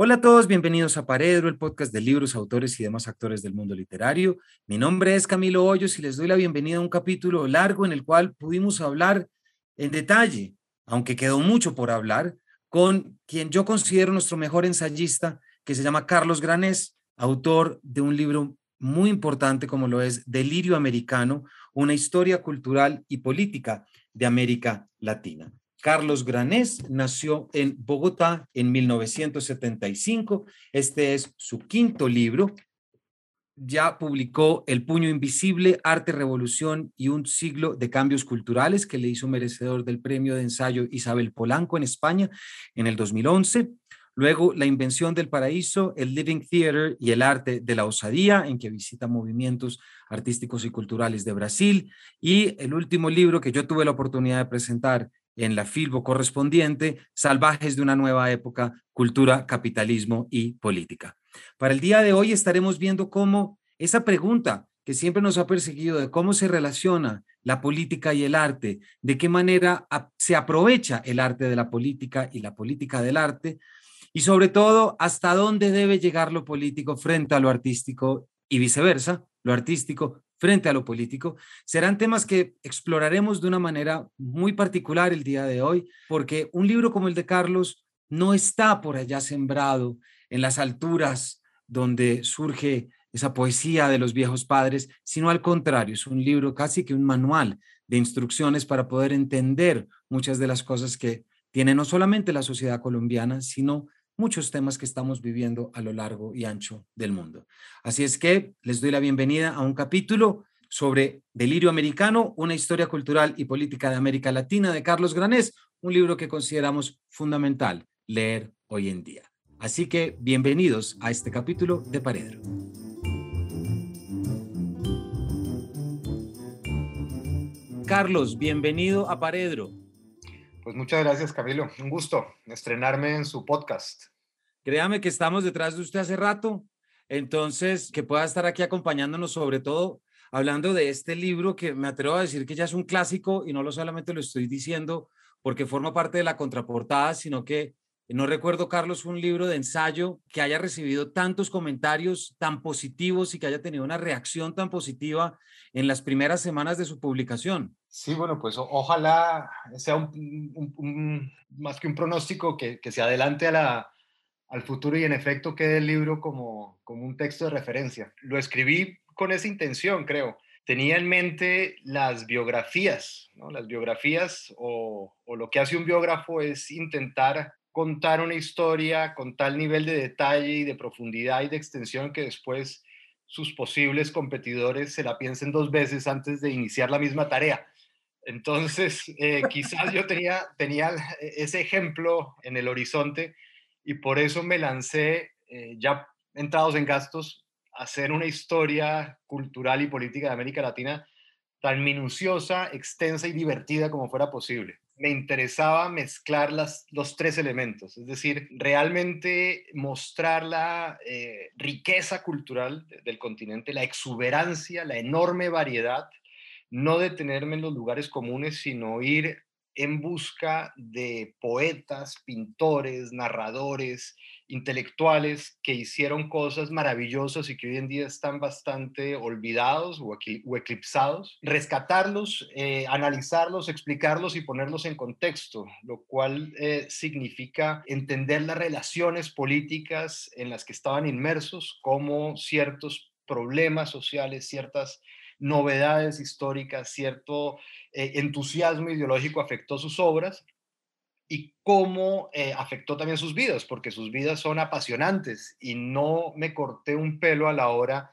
Hola a todos, bienvenidos a Paredro, el podcast de libros, autores y demás actores del mundo literario. Mi nombre es Camilo Hoyos y les doy la bienvenida a un capítulo largo en el cual pudimos hablar en detalle, aunque quedó mucho por hablar, con quien yo considero nuestro mejor ensayista, que se llama Carlos Granés, autor de un libro muy importante como lo es Delirio Americano, una historia cultural y política de América Latina. Carlos Granés nació en Bogotá en 1975. Este es su quinto libro. Ya publicó El puño invisible, Arte, Revolución y un siglo de cambios culturales, que le hizo merecedor del premio de ensayo Isabel Polanco en España en el 2011. Luego, La invención del paraíso, el Living Theater y el arte de la osadía, en que visita movimientos artísticos y culturales de Brasil. Y el último libro que yo tuve la oportunidad de presentar en la filbo correspondiente, Salvajes de una nueva época, cultura, capitalismo y política. Para el día de hoy estaremos viendo cómo esa pregunta que siempre nos ha perseguido de cómo se relaciona la política y el arte, de qué manera se aprovecha el arte de la política y la política del arte, y sobre todo hasta dónde debe llegar lo político frente a lo artístico y viceversa, lo artístico frente a lo político, serán temas que exploraremos de una manera muy particular el día de hoy, porque un libro como el de Carlos no está por allá sembrado en las alturas donde surge esa poesía de los viejos padres, sino al contrario, es un libro casi que un manual de instrucciones para poder entender muchas de las cosas que tiene no solamente la sociedad colombiana, sino muchos temas que estamos viviendo a lo largo y ancho del mundo. Así es que les doy la bienvenida a un capítulo sobre Delirio Americano, una historia cultural y política de América Latina de Carlos Granés, un libro que consideramos fundamental leer hoy en día. Así que bienvenidos a este capítulo de Paredro. Carlos, bienvenido a Paredro. Pues muchas gracias, Camilo. Un gusto estrenarme en su podcast. Créame que estamos detrás de usted hace rato, entonces que pueda estar aquí acompañándonos, sobre todo hablando de este libro que me atrevo a decir que ya es un clásico y no lo solamente lo estoy diciendo porque forma parte de la contraportada, sino que no recuerdo, Carlos, un libro de ensayo que haya recibido tantos comentarios tan positivos y que haya tenido una reacción tan positiva en las primeras semanas de su publicación. Sí, bueno, pues ojalá sea más que un pronóstico que, que se adelante a la, al futuro y en efecto quede el libro como, como un texto de referencia. Lo escribí con esa intención, creo. Tenía en mente las biografías, ¿no? Las biografías o, o lo que hace un biógrafo es intentar contar una historia con tal nivel de detalle y de profundidad y de extensión que después sus posibles competidores se la piensen dos veces antes de iniciar la misma tarea. Entonces, eh, quizás yo tenía, tenía ese ejemplo en el horizonte y por eso me lancé, eh, ya entrados en gastos, a hacer una historia cultural y política de América Latina tan minuciosa, extensa y divertida como fuera posible. Me interesaba mezclar las, los tres elementos, es decir, realmente mostrar la eh, riqueza cultural del continente, la exuberancia, la enorme variedad, no detenerme en los lugares comunes, sino ir en busca de poetas, pintores, narradores, intelectuales que hicieron cosas maravillosas y que hoy en día están bastante olvidados o, eclipsados, rescatarlos, eh, analizarlos, explicarlos y ponerlos en contexto, lo cual eh, significa entender las relaciones políticas en las que estaban inmersos, como ciertos problemas sociales, ciertas novedades históricas, cierto eh, entusiasmo ideológico afectó sus obras y cómo eh, afectó también sus vidas, porque sus vidas son apasionantes y no me corté un pelo a la hora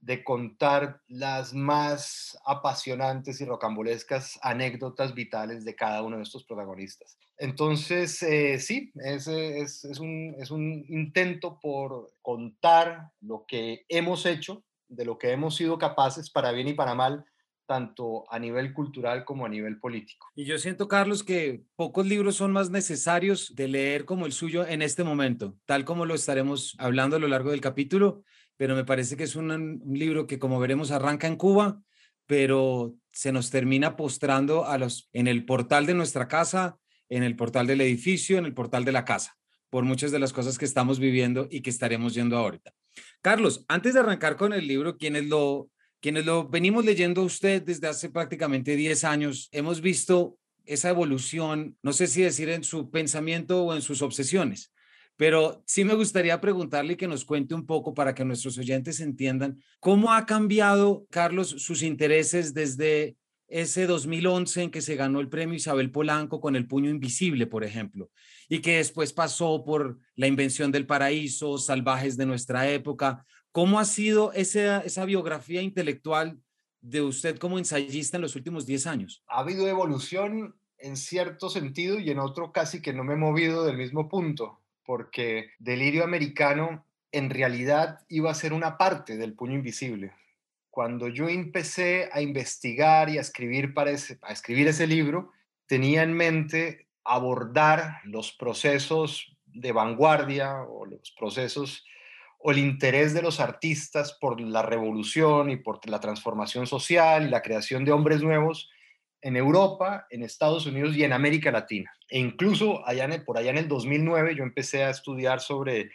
de contar las más apasionantes y rocambolescas anécdotas vitales de cada uno de estos protagonistas. Entonces, eh, sí, es, es, un, es un intento por contar lo que hemos hecho de lo que hemos sido capaces, para bien y para mal, tanto a nivel cultural como a nivel político. Y yo siento, Carlos, que pocos libros son más necesarios de leer como el suyo en este momento, tal como lo estaremos hablando a lo largo del capítulo, pero me parece que es un, libro que, como veremos, arranca en Cuba, pero se nos termina postrando a los, en el portal de nuestra casa, en el portal del edificio, en el portal de la casa por muchas de las cosas que estamos viviendo y que estaremos yendo ahorita. Carlos, antes de arrancar con el libro, quienes lo, quienes lo venimos leyendo a usted desde hace prácticamente 10 años, hemos visto esa evolución, no sé si decir en su pensamiento o en sus obsesiones, pero sí me gustaría preguntarle que nos cuente un poco para que nuestros oyentes entiendan cómo ha cambiado, Carlos, sus intereses desde ese 2011 en que se ganó el premio Isabel Polanco con el puño invisible, por ejemplo, y que después pasó por la invención del paraíso, salvajes de nuestra época. ¿Cómo ha sido esa, biografía intelectual de usted como ensayista en los últimos 10 años? Ha habido evolución en cierto sentido y en otro casi que no me he movido del mismo punto, porque Delirio Americano en realidad iba a ser una parte del puño invisible cuando yo empecé a investigar y a escribir, para a escribir ese libro, tenía en mente abordar los procesos de vanguardia o los procesos o el interés de los artistas por la revolución y por la transformación social y la creación de hombres nuevos en Europa, en Estados Unidos y en América Latina. E incluso allá por allá en el 2009 yo empecé a estudiar sobre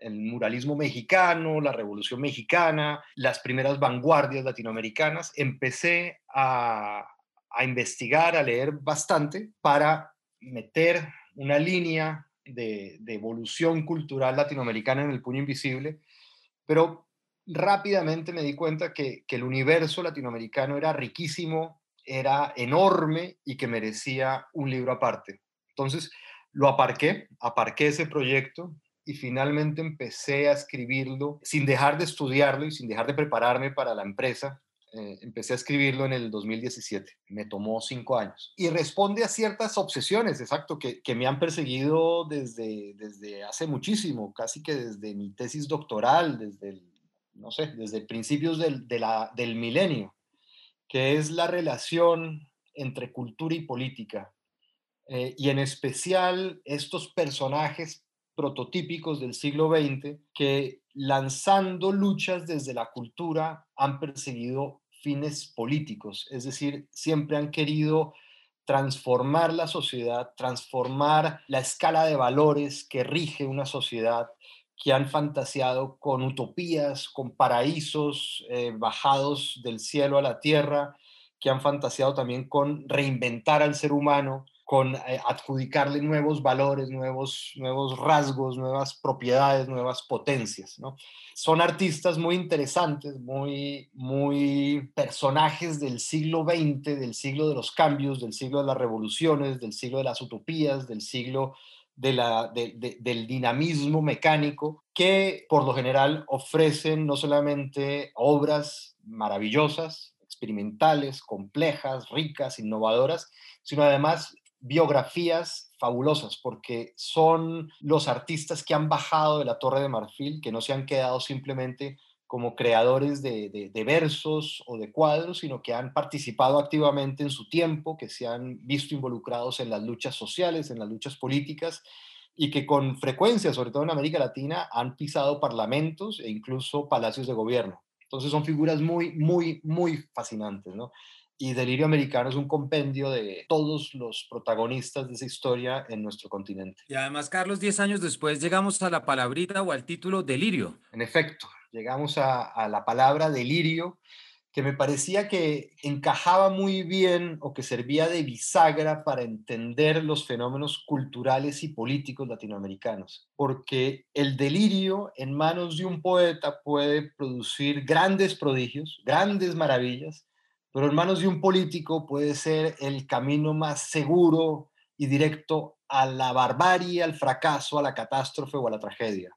el muralismo mexicano, la revolución mexicana, las primeras vanguardias latinoamericanas, empecé a, investigar, a leer bastante para meter una línea de, evolución cultural latinoamericana en el puño invisible, pero rápidamente me di cuenta que, que el universo latinoamericano era riquísimo, era enorme y que merecía un libro aparte. Entonces, lo aparqué, aparqué ese proyecto, y finalmente empecé a escribirlo sin dejar de estudiarlo y sin dejar de prepararme para la empresa. Eh, empecé a escribirlo en el 2017. Me tomó cinco años. Y responde a ciertas obsesiones, exacto, que, que me han perseguido desde, desde hace muchísimo, casi que desde mi tesis doctoral, desde, no sé, desde principios del, de la, del milenio, que es la relación entre cultura y política. Eh, y en especial estos personajes prototípicos del siglo XX que lanzando luchas desde la cultura han perseguido fines políticos, es decir, siempre han querido transformar la sociedad, transformar la escala de valores que rige una sociedad, que han fantaseado con utopías, con paraísos eh, bajados del cielo a la tierra, que han fantaseado también con reinventar al ser humano, con eh, adjudicarle nuevos valores, nuevos, nuevos rasgos, nuevas propiedades, nuevas potencias. Son artistas muy interesantes, muy, muy personajes del siglo XX, del siglo de los cambios, del siglo de las revoluciones, del siglo de las utopías, del siglo del dinamismo mecánico, que por lo general ofrecen no solamente obras maravillosas, experimentales, complejas, ricas, innovadoras, sino además biografías fabulosas porque son los artistas que han bajado de la Torre de Marfil, que no se han quedado simplemente como creadores de, versos o de cuadros, sino que han participado activamente en su tiempo, que se han visto involucrados en las luchas sociales, en las luchas políticas y que con frecuencia, sobre todo en América Latina, han pisado parlamentos e incluso palacios de gobierno. Entonces son figuras muy, muy, muy fascinantes, ¿no? Y Delirio Americano es un compendio de todos los protagonistas de esa historia en nuestro continente. Y además, Carlos, 10 años después llegamos a la palabrita o al título Delirio. En efecto, llegamos a, a la palabra Delirio, que me parecía que encajaba muy bien o que servía de bisagra para entender los fenómenos culturales y políticos latinoamericanos, porque el delirio en manos de un poeta puede producir grandes prodigios, grandes maravillas, pero en manos de un político puede ser el camino más seguro y directo a la barbarie, al fracaso, a la catástrofe o a la tragedia.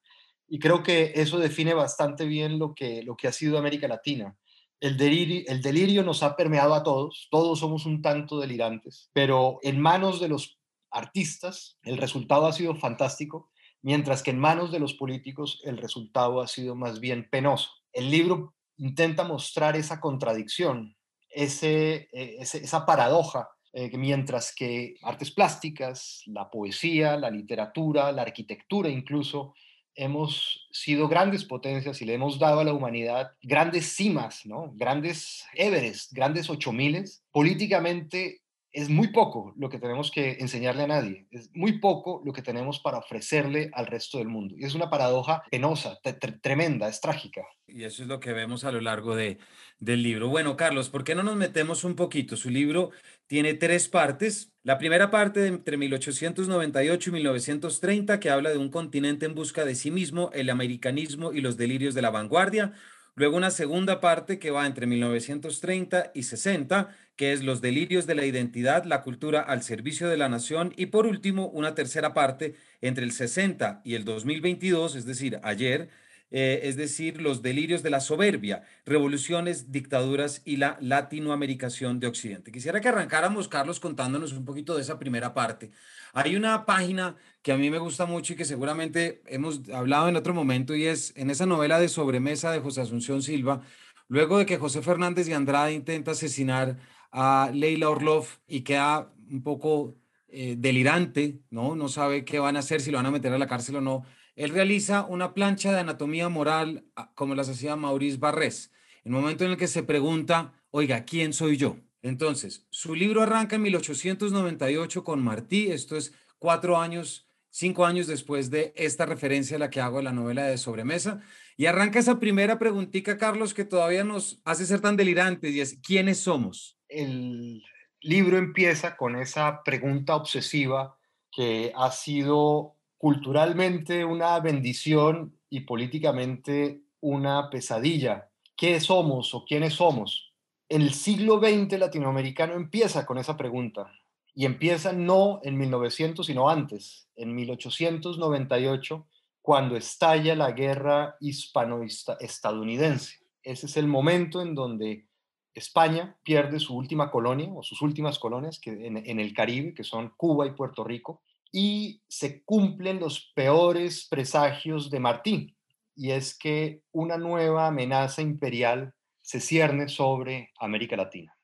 Y creo que eso define bastante bien lo que, lo que ha sido América Latina. El delirio, el delirio nos ha permeado a todos, todos somos un tanto delirantes, pero en manos de los artistas el resultado ha sido fantástico, mientras que en manos de los políticos el resultado ha sido más bien penoso. El libro intenta mostrar esa contradicción eh, esa paradoja eh, que mientras que artes plásticas, la poesía, la literatura, la arquitectura incluso, hemos sido grandes potencias y le hemos dado a la humanidad grandes cimas, ¿no? grandes Everest, grandes ocho miles, políticamente es muy poco lo que tenemos que enseñarle a nadie, es muy poco lo que tenemos para ofrecerle al resto del mundo. Y es una paradoja penosa, tremenda, es trágica. Y eso es lo que vemos a lo largo de, del libro. Bueno, Carlos, ¿por qué no nos metemos un poquito? Su libro tiene tres partes. La primera parte entre 1898 y 1930, que habla de un continente en busca de sí mismo, el americanismo y los delirios de la vanguardia. Luego una segunda parte que va entre 1930 y 60, que es los delirios de la identidad, la cultura al servicio de la nación. Y por último, una tercera parte entre el 60 y el 2022, es decir, ayer, eh, es decir, los delirios de la soberbia, revoluciones, dictaduras y la latinoamericación de Occidente. Quisiera que arrancáramos, Carlos, contándonos un poquito de esa primera parte. Hay una página que a mí me gusta mucho y que seguramente hemos hablado en otro momento y es en esa novela de sobremesa de José Asunción Silva, luego de que José Fernández de Andrade intenta asesinar a Leila Orlov y queda un poco eh, delirante, ¿no? No sabe qué van a hacer, si lo van a meter a la cárcel o no él realiza una plancha de anatomía moral ah, como las hacía Maurice Barrés, en el momento en el que se pregunta, oiga, ¿quién soy yo? Entonces, su libro arranca en 1898 con Martí, esto es cuatro años, cinco años después de esta referencia a la que hago en la novela de sobremesa, y arranca esa primera preguntita, Carlos, que todavía nos hace ser tan delirantes, y es, ¿quiénes somos? El libro empieza con esa pregunta obsesiva que ha sido culturalmente una bendición y políticamente una pesadilla. ¿Qué somos o quiénes somos? El siglo XX latinoamericano empieza con esa pregunta y empieza no en 1900, sino antes, en 1898, cuando estalla la guerra hispano-estadounidense. Ese es el momento en donde España pierde su última colonia o sus últimas colonias que en el Caribe, que son Cuba y Puerto Rico, y se cumplen los peores presagios de Martín, y es que una nueva amenaza imperial se cierne sobre América Latina.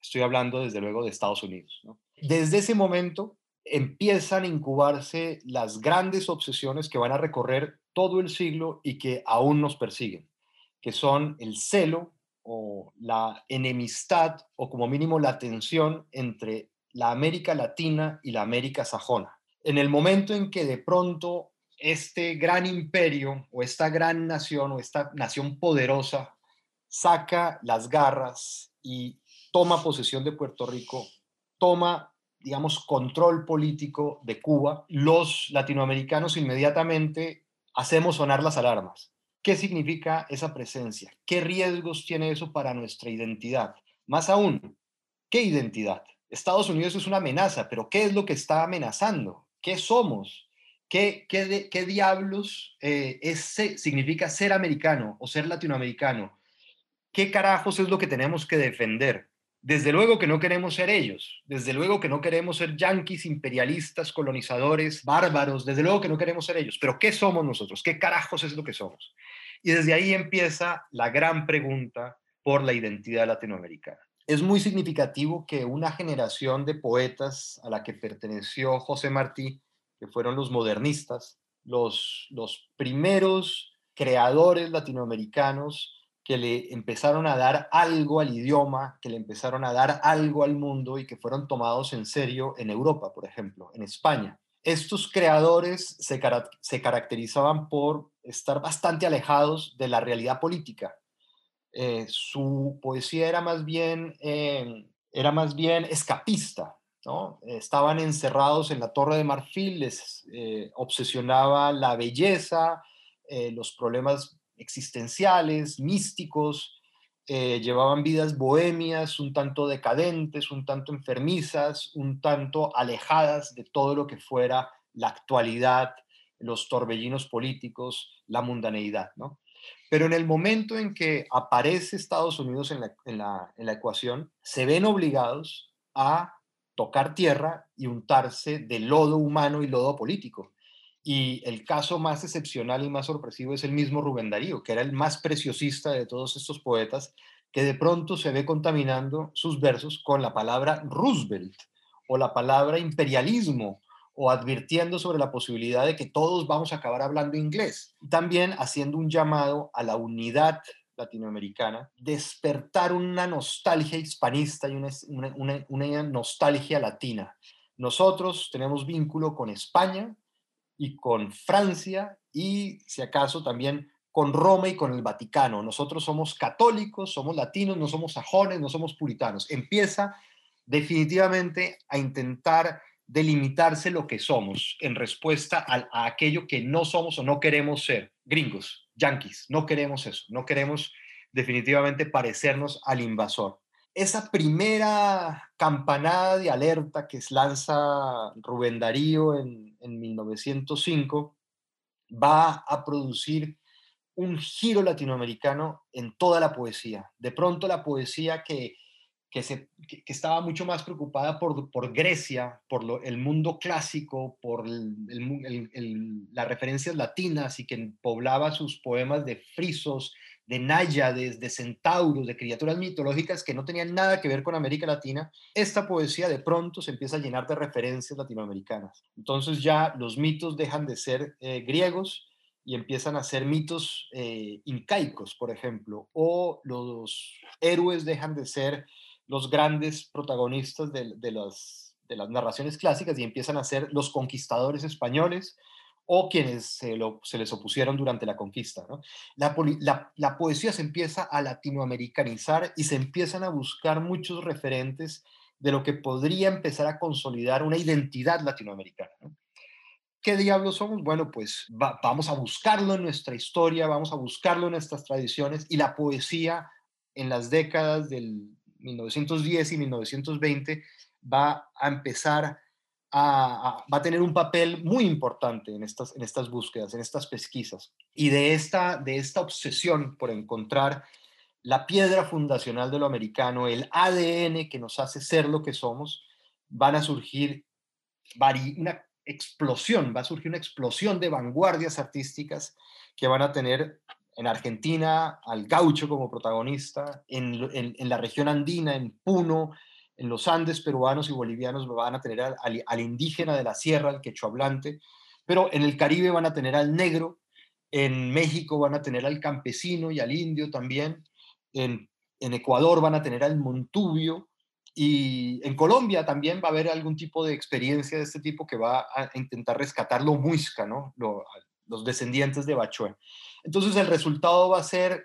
Estoy hablando desde luego de Estados Unidos. Desde ese momento empiezan a incubarse las grandes obsesiones que van a recorrer todo el siglo y que aún nos persiguen, que son el celo o la enemistad o como mínimo la tensión entre la América Latina y la América sajona en el momento en que de pronto este gran imperio o esta gran nación o esta nación poderosa saca las garras y toma posesión de Puerto Rico, toma, digamos, control político de Cuba, los latinoamericanos inmediatamente hacemos sonar las alarmas. ¿Qué significa esa presencia? ¿Qué riesgos tiene eso para nuestra identidad? Más aún, ¿qué identidad? Estados Unidos es una amenaza, pero ¿qué es lo que está amenazando? ¿Qué somos? ¿Qué, qué, qué diablos eh, significa ser americano o ser latinoamericano? ¿Qué carajos es lo que tenemos que defender? Desde luego que no queremos ser ellos, desde luego que no queremos ser yanquis, imperialistas, colonizadores, bárbaros, desde luego que no queremos ser ellos, pero ¿qué somos nosotros? ¿Qué carajos es lo que somos? Y desde ahí empieza la gran pregunta por la identidad latinoamericana. Es muy significativo que una generación de poetas a la que perteneció José Martí, que fueron los modernistas, los, primeros creadores latinoamericanos que le empezaron a dar algo al idioma, que le empezaron a dar algo al mundo y que fueron tomados en serio en Europa, por ejemplo, en España. Estos creadores se caracterizaban por estar bastante alejados de la realidad política, eh, su poesía era más bien, em, era más bien escapista, ¿no? Estaban encerrados en la Torre de Marfil, les eh, obsesionaba la belleza, eh, los problemas existenciales, místicos, llevaban vidas bohemias, un tanto decadentes, un tanto enfermizas, un tanto alejadas de todo lo que fuera la actualidad, los torbellinos políticos, la mundaneidad, ¿no? Pero en el momento en que aparece Estados Unidos en la, ecuación, se ven obligados a tocar tierra y untarse de lodo humano y lodo político. Y el caso más excepcional y más sorpresivo es el mismo Rubén Darío, que era el más preciosista de todos estos poetas, que de pronto se ve contaminando sus versos con la palabra Roosevelt o la palabra imperialismo o advirtiendo sobre la posibilidad de que todos vamos a acabar hablando inglés. También haciendo un llamado a la unidad latinoamericana, despertar una nostalgia hispanista y una, una nostalgia latina. Nosotros tenemos vínculo con España y con Francia y, si acaso, también con Roma y con el Vaticano. Nosotros somos católicos, somos latinos, no somos sajones, no somos puritanos. Empieza definitivamente a intentar delimitarse lo que somos en respuesta a, aquello que no somos o no queremos ser. Gringos, yanquis, no queremos eso, no queremos definitivamente parecernos al invasor. Esa primera campanada de alerta que lanza Rubén Darío en, en 1905 va a producir un giro latinoamericano en toda la poesía. De pronto la poesía que, que, se, que, estaba mucho más preocupada por, por Grecia, por lo, el mundo clásico, por las referencias latinas y que poblaba sus poemas de frisos, de náyades, de centauros, de criaturas mitológicas que no tenían nada que ver con América Latina, esta poesía de pronto se empieza a llenar de referencias latinoamericanas. Entonces ya los mitos dejan de ser eh, griegos y empiezan a ser mitos eh, incaicos, por ejemplo, o los héroes dejan de ser los grandes protagonistas de, las, narraciones clásicas y empiezan a ser los conquistadores españoles o quienes se, les opusieron durante la conquista. La, poesía se empieza a latinoamericanizar y se empiezan a buscar muchos referentes de lo que podría empezar a consolidar una identidad latinoamericana. ¿Qué diablos somos? Bueno, pues vamos a buscarlo en nuestra historia, vamos a buscarlo en nuestras tradiciones y la poesía en las décadas del 1910 y 1920 va a empezar a, va a tener un papel muy importante en estas, en estas búsquedas, en estas pesquisas. Y de esta, de esta obsesión por encontrar la piedra fundacional de lo americano, el ADN que nos hace ser lo que somos, van a surgir una explosión, va a surgir una explosión de vanguardias artísticas que van a tener en Argentina al gaucho como protagonista, en, la región andina, en Puno, en los Andes peruanos y bolivianos van a tener al, indígena de la sierra, al quechohablante, pero en el Caribe van a tener al negro, en México van a tener al campesino y al indio también, en, Ecuador van a tener al montubio, y en Colombia también va a haber algún tipo de experiencia de este tipo que va a intentar rescatar lo muisca, ¿no? Los descendientes de Bachué. Entonces el resultado va a ser,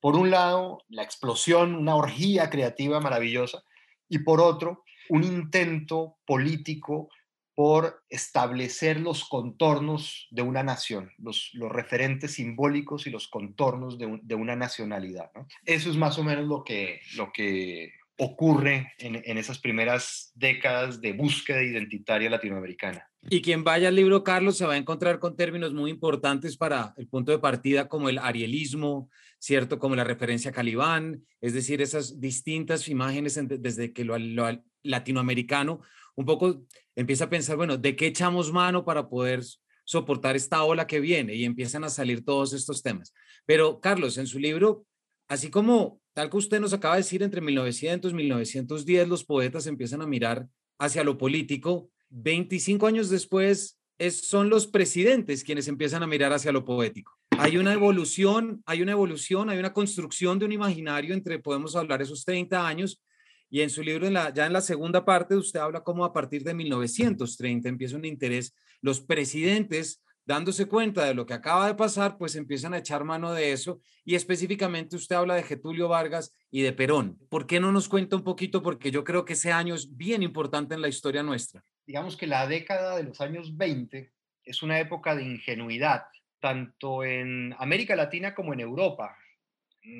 por un lado, la explosión, una orgía creativa maravillosa, y por otro, un intento político por establecer los contornos de una nación, los, referentes simbólicos y los contornos de, una nacionalidad. Eso es más o menos lo que, lo que ocurre en, esas primeras décadas de búsqueda identitaria latinoamericana. Y quien vaya al libro, Carlos, se va a encontrar con términos muy importantes para el punto de partida, como el arielismo, ¿cierto? Como la referencia a Calibán, es decir, esas distintas imágenes desde que lo, lo latinoamericano un poco empieza a pensar, bueno, ¿de qué echamos mano para poder soportar esta ola que viene? Y empiezan a salir todos estos temas. Pero, Carlos, en su libro, así como Tal que usted nos acaba de decir, entre 1900 y 1910 los poetas empiezan a mirar hacia lo político. 25 años después es, son los presidentes quienes empiezan a mirar hacia lo poético. Hay una evolución, hay una evolución, hay una construcción de un imaginario entre, podemos hablar, esos 30 años. Y en su libro, ya en la segunda parte, usted habla como a partir de 1930 empieza un interés. Los presidentes dándose cuenta de lo que acaba de pasar, pues empiezan a echar mano de eso. Y específicamente usted habla de Getulio Vargas y de Perón. ¿Por qué no nos cuenta un poquito? Porque yo creo que ese año es bien importante en la historia nuestra. Digamos que la década de los años 20 es una época de ingenuidad, tanto en América Latina como en Europa.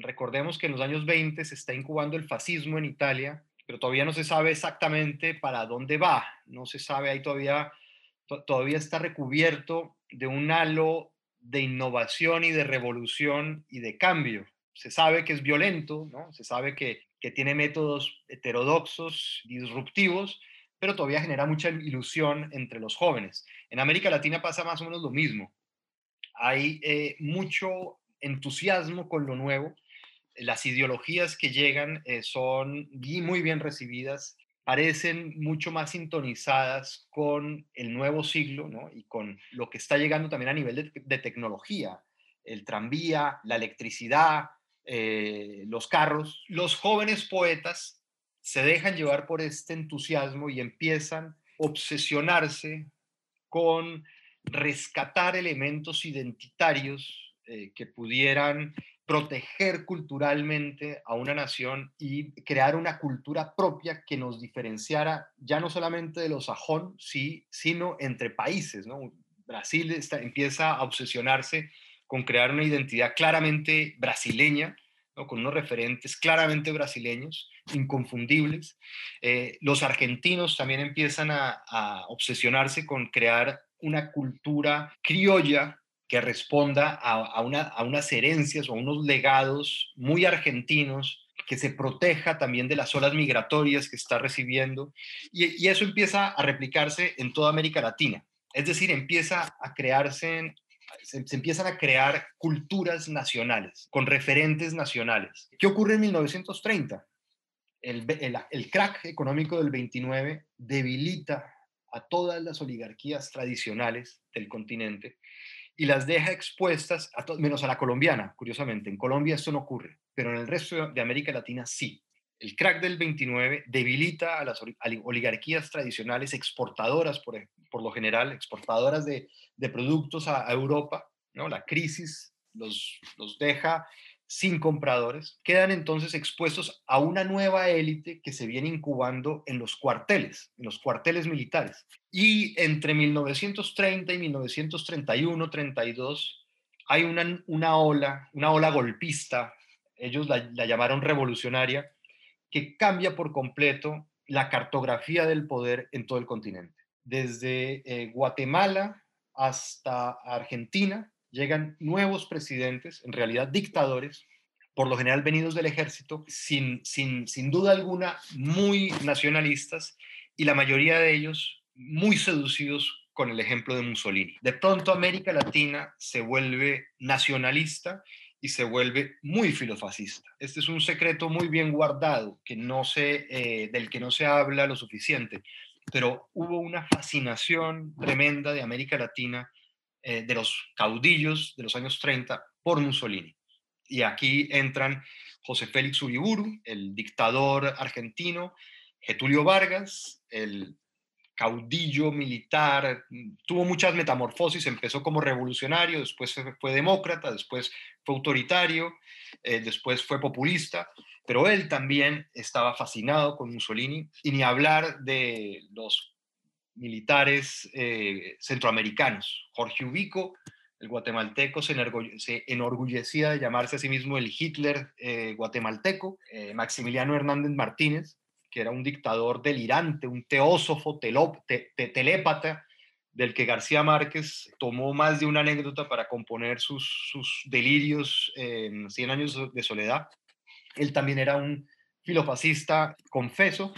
Recordemos que en los años 20 se está incubando el fascismo en Italia, pero todavía no se sabe exactamente para dónde va. No se sabe, ahí todavía, todavía está recubierto de un halo de innovación y de revolución y de cambio. Se sabe que es violento, ¿no? se sabe que, tiene métodos heterodoxos, disruptivos, pero todavía genera mucha ilusión entre los jóvenes. En América Latina pasa más o menos lo mismo. Hay eh, mucho entusiasmo con lo nuevo. Las ideologías que llegan eh, son muy bien recibidas parecen mucho más sintonizadas con el nuevo siglo ¿no? y con lo que está llegando también a nivel de, tecnología, el tranvía, la electricidad, eh, los carros. Los jóvenes poetas se dejan llevar por este entusiasmo y empiezan a obsesionarse con rescatar elementos identitarios eh, que pudieran proteger culturalmente a una nación y crear una cultura propia que nos diferenciara ya no solamente de los sajón, sino entre países. ¿no? Brasil empieza a obsesionarse con crear una identidad claramente brasileña, con unos referentes claramente brasileños, inconfundibles. Eh, los argentinos también empiezan a, obsesionarse con crear una cultura criolla que responda a, unas herencias o a unos legados muy argentinos, que se proteja también de las olas migratorias que está recibiendo. Y, y eso empieza a replicarse en toda América Latina. Es decir, empieza a crearse se, empiezan a crear culturas nacionales, con referentes nacionales. ¿Qué ocurre en 1930? El, el, crack económico del 29 debilita a todas las oligarquías tradicionales del continente y las deja expuestas, a menos a la colombiana, curiosamente. En Colombia esto no ocurre, pero en el resto de América Latina sí. El crack del 29 debilita a las oligarquías tradicionales exportadoras, por, por lo general, exportadoras de, de productos a, Europa, ¿no? La crisis los, los deja sin compradores, quedan entonces expuestos a una nueva élite que se viene incubando en los cuarteles, en los cuarteles militares. Y entre 1930 y 1931-32 hay una, una ola, una ola golpista, ellos la, la llamaron revolucionaria, que cambia por completo la cartografía del poder en todo el continente. Desde eh, Guatemala hasta Argentina llegan nuevos presidentes, en realidad dictadores, por lo general venidos del ejército, sin, sin, sin duda alguna muy nacionalistas y la mayoría de ellos muy seducidos con el ejemplo de Mussolini. De pronto América Latina se vuelve nacionalista y se vuelve muy filofascista. Este es un secreto muy bien guardado que no se, eh, del que no se habla lo suficiente pero hubo una fascinación tremenda de América Latina, eh, de los caudillos de los años 30 por Mussolini. Y aquí entran José Félix Uriburu, el dictador argentino, Getulio Vargas, el caudillo militar, tuvo muchas metamorfosis, empezó como revolucionario, después fue demócrata, después fue autoritario, eh, después fue populista, pero él también estaba fascinado con Mussolini y ni hablar de los militares eh, centroamericanos. Jorge Ubico, el guatemalteco, se, enorgullecía de llamarse a sí mismo el Hitler eh, guatemalteco. Eh, Maximiliano Hernández Martínez, que era un dictador delirante, un teósofo, telépata, del que García Márquez tomó más de una anécdota para componer sus, sus delirios en Cien años de soledad. Él también era un filofascista confeso.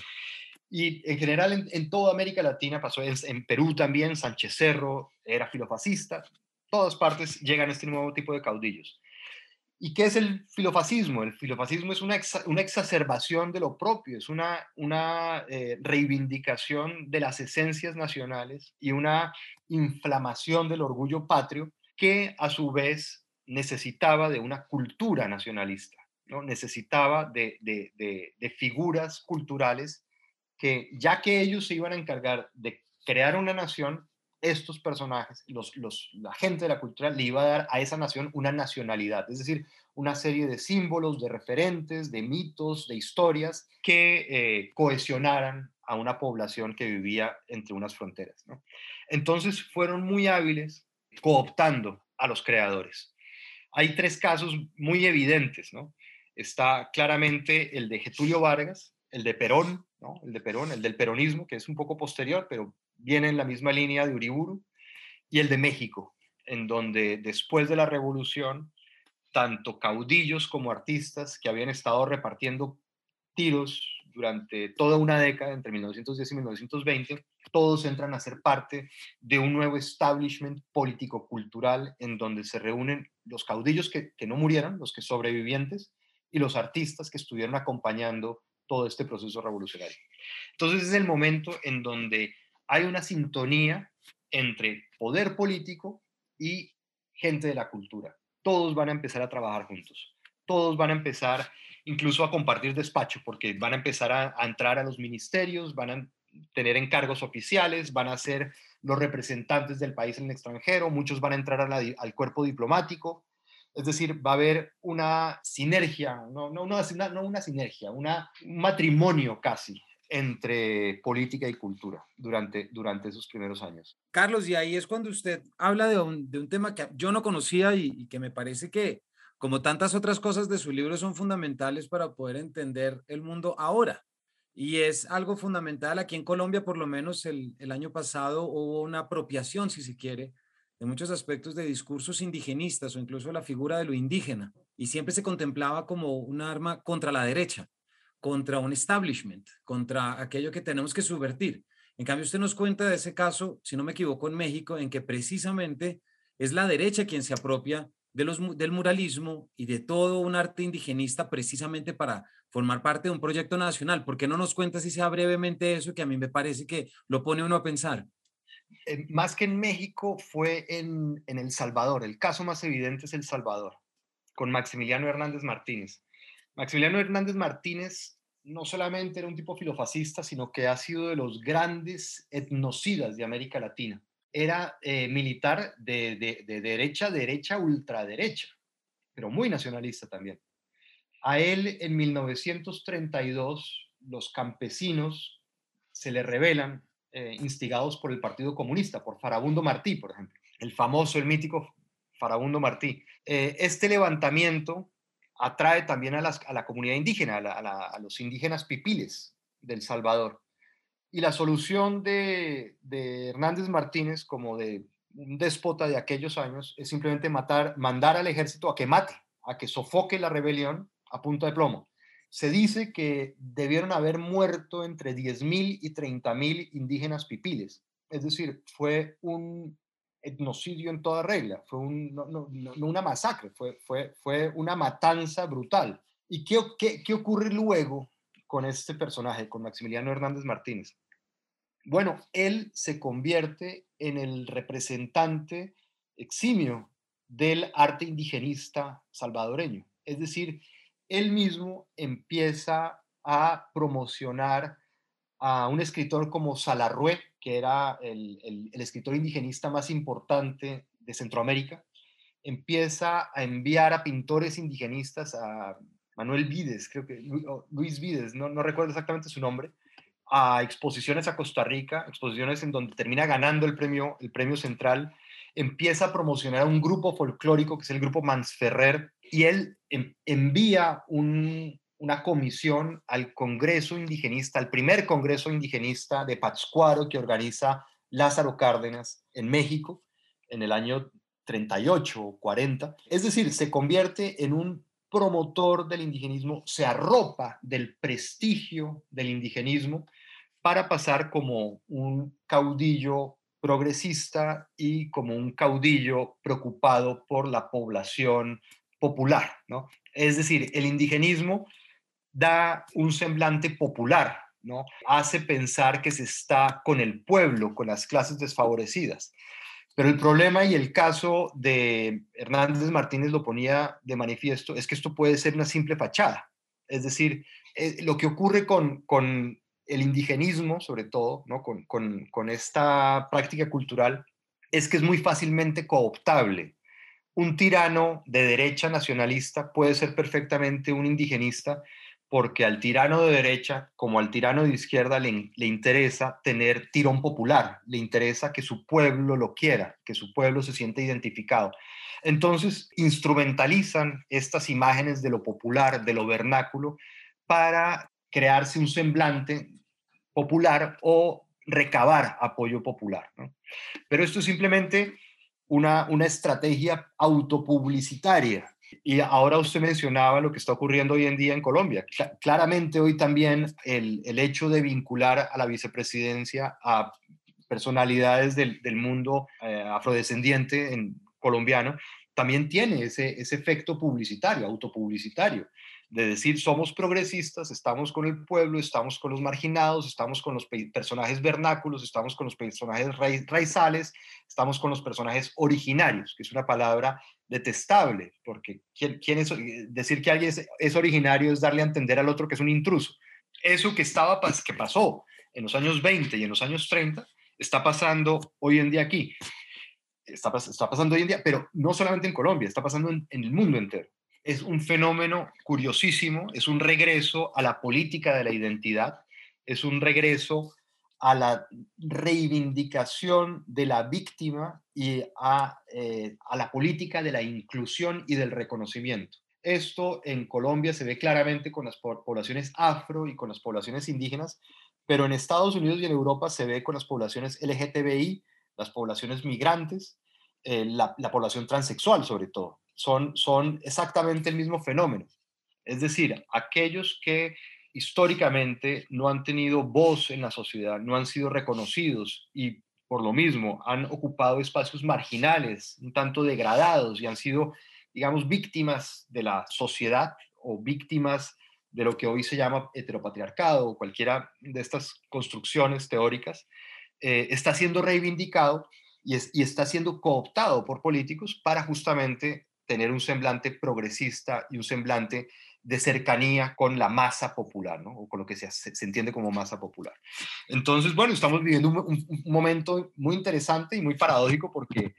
Y en general en, toda América Latina pasó, en, Perú también, Sánchez Cerro era filofascista, todas partes llegan este nuevo tipo de caudillos. ¿Y qué es el filofascismo? El filofascismo es una, una exacerbación de lo propio, es una, una eh, reivindicación de las esencias nacionales y una inflamación del orgullo patrio que a su vez necesitaba de una cultura nacionalista. ¿no? necesitaba de, figuras culturales que, ya que ellos se iban a encargar de crear una nación, estos personajes, los, la gente de la cultura le iba a dar a esa nación una nacionalidad, es decir, una serie de símbolos, de referentes, de mitos, de historias que eh, cohesionaran a una población que vivía entre unas fronteras. Entonces fueron muy hábiles cooptando a los creadores. Hay tres casos muy evidentes, ¿no? está claramente el de Getulio Vargas, el de Perón, ¿no? el de Perón, el del peronismo, que es un poco posterior, pero viene en la misma línea de Uriburu, y el de México, en donde después de la revolución, tanto caudillos como artistas que habían estado repartiendo tiros durante toda una década, entre 1910 y 1920, todos entran a ser parte de un nuevo establishment político-cultural en donde se reúnen los caudillos que, que no murieron, los que sobrevivientes, y los artistas que estuvieron acompañando todo este proceso revolucionario. Entonces es el momento en donde hay una sintonía entre poder político y gente de la cultura. Todos van a empezar a trabajar juntos. todos van a empezar incluso a compartir despacho, porque van a empezar a, entrar a los ministerios, van a tener encargos oficiales, van a ser los representantes del país en el extranjero, muchos van a entrar al cuerpo diplomático. Es decir, va a haber una sinergia, no, una, sinergia, una, un matrimonio casi entre política y cultura durante, durante esos primeros años. Carlos, y ahí es cuando usted habla de un, tema que yo no conocía y, y, que me parece que, como tantas otras cosas de su libro, son fundamentales para poder entender el mundo ahora. Y es algo fundamental. Aquí en Colombia, por lo menos el, el año pasado, hubo una apropiación, si se quiere, de muchos aspectos de discursos indigenistas o incluso la figura de lo indígena. Y siempre se contemplaba como un arma contra la derecha contra un establishment, contra aquello que tenemos que subvertir. En cambio, usted nos cuenta de ese caso, si no me equivoco, en México, en que precisamente es la derecha quien se apropia de los, del muralismo y de todo un arte indigenista precisamente para formar parte de un proyecto nacional. ¿Por qué no nos cuenta si sea brevemente eso que a mí me parece que lo pone uno a pensar? Más que en México, fue en, en El Salvador. El caso más evidente es El Salvador, con Maximiliano Hernández Martínez. Maximiliano Hernández Martínez no solamente era un tipo filofascista, sino que ha sido de los grandes etnocidas de América Latina. Era eh, militar de, de, derecha, derecha, ultraderecha, pero muy nacionalista también. A él en 1932 los campesinos se le rebelan, eh, instigados por el Partido Comunista, por Farabundo Martí, por ejemplo, el famoso, el mítico Farabundo Martí. Eh, este levantamiento atrae también a, la comunidad indígena, a, los indígenas pipiles del Salvador. Y la solución de, Hernández Martínez, como de un déspota de aquellos años, es simplemente mandar al ejército a que mate, a que sofoque la rebelión a punta de plomo. Se dice que debieron haber muerto entre 10.000 y 30.000 indígenas pipiles. Es decir, fue un etnocidio en toda regla, fue no, una masacre, fue, una matanza brutal. ¿Y qué ocurre luego con este personaje, con Maximiliano Hernández Martínez? Bueno, él se convierte en el representante eximio del arte indigenista salvadoreño. Es decir, él mismo empieza a promocionar a un escritor como Salarrué, que era el, escritor indigenista más importante de Centroamérica, empieza a enviar a pintores indigenistas, a Manuel Vides, creo que Luis Vides, no, no recuerdo exactamente su nombre, a exposiciones a Costa Rica, exposiciones en donde termina ganando el premio, el premio central, empieza a promocionar a un grupo folclórico que es el grupo Mansferrer, y él envía un, una comisión al Congreso Indigenista, al primer Congreso Indigenista de Pátzcuaro que organiza Lázaro Cárdenas en México en el año 38 o 40. Es decir, se convierte en un promotor del indigenismo, se arropa del prestigio del indigenismo para pasar como un caudillo progresista y como un caudillo preocupado por la población popular, ¿no? Es decir, el indigenismo da un semblante popular, ¿no? Hace pensar que se está con el pueblo, con las clases desfavorecidas. Pero el problema y el caso de Hernández Martínez lo ponía de manifiesto es que esto puede ser una simple fachada. Es decir, eh, lo que ocurre con, con, el indigenismo, sobre todo, ¿no? con, con, con esta práctica cultural, es que es muy fácilmente cooptable. Un tirano de derecha nacionalista puede ser perfectamente un indigenista porque al tirano de derecha como al tirano de izquierda le, interesa tener tirón popular, le interesa que su pueblo lo quiera, que su pueblo se siente identificado. Entonces, instrumentalizan estas imágenes de lo popular, de lo vernáculo, para crearse un semblante popular o recabar apoyo popular. Pero esto es simplemente una, una estrategia autopublicitaria y ahora usted mencionaba lo que está ocurriendo hoy en día en Colombia. claramente hoy también el, el, hecho de vincular a la vicepresidencia a personalidades del, del mundo eh, afrodescendiente en, colombiano también tiene ese, ese efecto publicitario, autopublicitario, de decir somos progresistas, estamos con el pueblo, estamos con los marginados, estamos con los personajes vernáculos, estamos con los personajes raizales, estamos con los personajes originarios, que es una palabra detestable, porque ¿quién, quién es, decir que alguien es, originario es darle a entender al otro que es un intruso. Eso que, estaba, que pasó en los años 20 y en los años 30 está pasando hoy en día aquí. Está pasando hoy en día, pero no solamente en Colombia, está pasando en el mundo entero es un fenómeno curiosísimo, es un regreso a la política de la identidad, es un regreso a la reivindicación de la víctima y a, eh, a, la política de la inclusión y del reconocimiento. Esto en Colombia se ve claramente con las poblaciones afro y con las poblaciones indígenas, pero en Estados Unidos y en Europa se ve con las poblaciones LGTBI, las poblaciones migrantes, eh, la, la población transexual sobre todo son, son exactamente el mismo fenómeno. Es decir, aquellos que históricamente no han tenido voz en la sociedad, no han sido reconocidos y por lo mismo han ocupado espacios marginales, un tanto degradados y han sido, digamos, víctimas de la sociedad o víctimas de lo que hoy se llama heteropatriarcado o cualquiera de estas construcciones teóricas, eh, está siendo reivindicado y, y, está siendo cooptado por políticos para justamente tener un semblante progresista y un semblante de cercanía con la masa popular, ¿no? o con lo que se, se entiende como masa popular. Entonces, bueno, estamos viviendo un, momento muy interesante y muy paradójico porque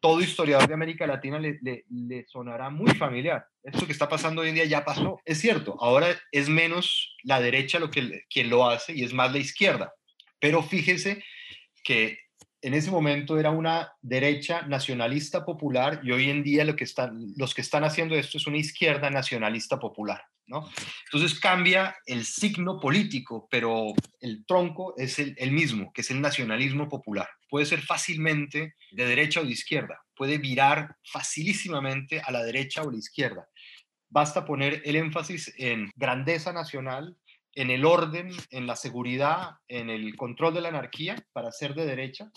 todo historiador de América Latina le, le, sonará muy familiar. Esto que está pasando hoy en día ya pasó. Es cierto, ahora es menos la derecha lo que, quien lo hace y es más la izquierda. Pero fíjese que en ese momento era una derecha nacionalista popular y hoy en día lo que están, los que están haciendo esto es una izquierda nacionalista popular. ¿no? Entonces cambia el signo político, pero el tronco es el, el mismo, que es el nacionalismo popular. Puede ser fácilmente de derecha o de izquierda, puede virar facilísimamente a la derecha o la izquierda. Basta poner el énfasis en grandeza nacional, en el orden, en la seguridad, en el control de la anarquía para ser de derecha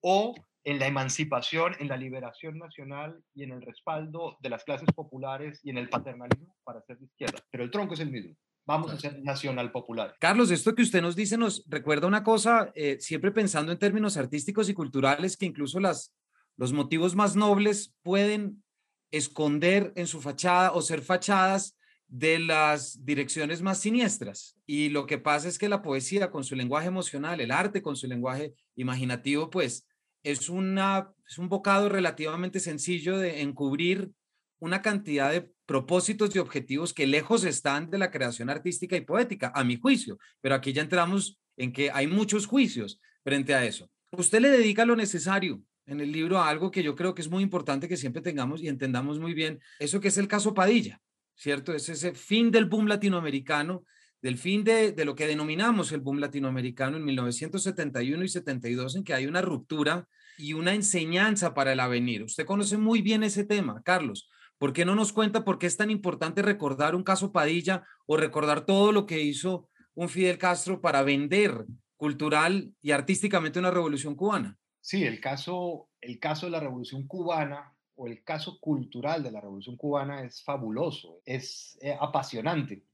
o en la emancipación, en la liberación nacional y en el respaldo de las clases populares y en el paternalismo para ser de izquierda. Pero el tronco es el mismo. Vamos a ser nacional popular. Carlos, esto que usted nos dice nos recuerda una cosa, eh, siempre pensando en términos artísticos y culturales, que incluso las, los motivos más nobles pueden esconder en su fachada o ser fachadas de las direcciones más siniestras. Y lo que pasa es que la poesía con su lenguaje emocional, el arte con su lenguaje imaginativo, pues es, una, es un bocado relativamente sencillo de encubrir una cantidad de propósitos y objetivos que lejos están de la creación artística y poética, a mi juicio. Pero aquí ya entramos en que hay muchos juicios frente a eso. Usted le dedica lo necesario en el libro a algo que yo creo que es muy importante que siempre tengamos y entendamos muy bien, eso que es el caso Padilla, ¿cierto? Es ese fin del boom latinoamericano del fin de, lo que denominamos el boom latinoamericano en 1971 y 72, en que hay una ruptura y una enseñanza para el avenir. Usted conoce muy bien ese tema, Carlos. ¿Por qué no nos cuenta por qué es tan importante recordar un caso Padilla o recordar todo lo que hizo un Fidel Castro para vender cultural y artísticamente una revolución cubana? Sí, el caso, el caso de la revolución cubana o el caso cultural de la revolución cubana es fabuloso, es eh, apasionante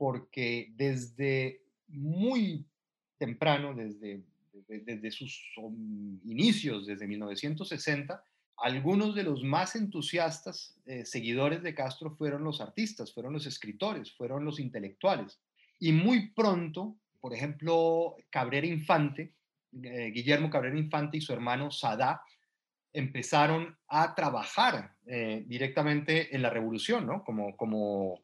porque desde muy temprano, desde, desde, sus inicios, desde 1960, algunos de los más entusiastas eh, seguidores de Castro fueron los artistas, fueron los escritores, fueron los intelectuales. Y muy pronto, por ejemplo, Cabrera Infante, eh, Guillermo Cabrera Infante y su hermano Sadá, empezaron a trabajar eh, directamente en la revolución, ¿no? Como, como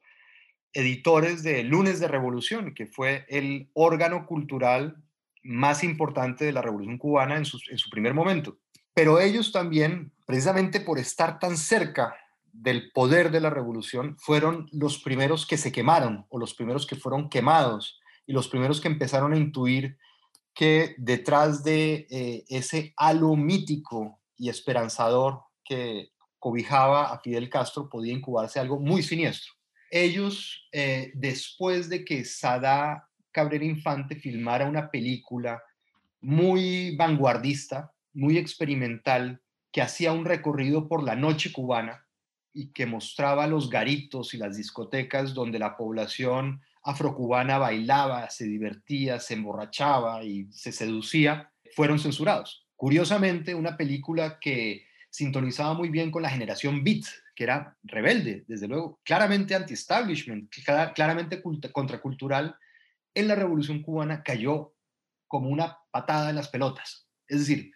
editores de Lunes de Revolución, que fue el órgano cultural más importante de la Revolución cubana en su, primer momento. Pero ellos también, precisamente por estar tan cerca del poder de la revolución, fueron los primeros que se quemaron o los primeros que fueron quemados y los primeros que empezaron a intuir que detrás de eh, ese halo mítico y esperanzador que cobijaba a Fidel Castro podía incubarse algo muy siniestro ellos, eh, después de que Sada Cabrera Infante filmara una película muy vanguardista, muy experimental, que hacía un recorrido por la noche cubana y que mostraba los garitos y las discotecas donde la población afrocubana bailaba, se divertía, se emborrachaba y se seducía, fueron censurados. Curiosamente, una película que sintonizaba muy bien con la generación Beat, que era rebelde, desde luego, claramente anti-establishment, claramente contracultural, en la Revolución Cubana cayó como una patada en las pelotas. Es decir,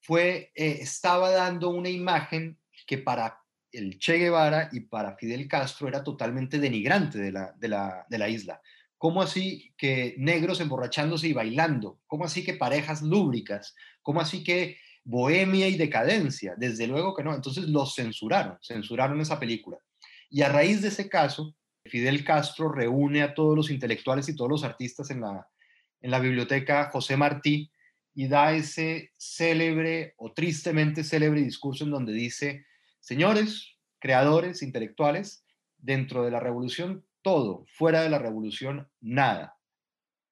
fue, eh, estaba dando una imagen que para el Che Guevara y para Fidel Castro era totalmente denigrante de la, de la, de la isla. ¿Cómo así que negros emborrachándose y bailando? ¿Cómo así que parejas lúbricas? ¿Cómo así que bohemia y decadencia? Desde luego que no. Entonces los censuraron, censuraron esa película. Y a raíz de ese caso, Fidel Castro reúne a todos los intelectuales y todos los artistas en la, en la biblioteca José Martí y da ese célebre o tristemente célebre discurso en donde dice, señores, creadores, intelectuales, dentro de la revolución todo, fuera de la revolución nada.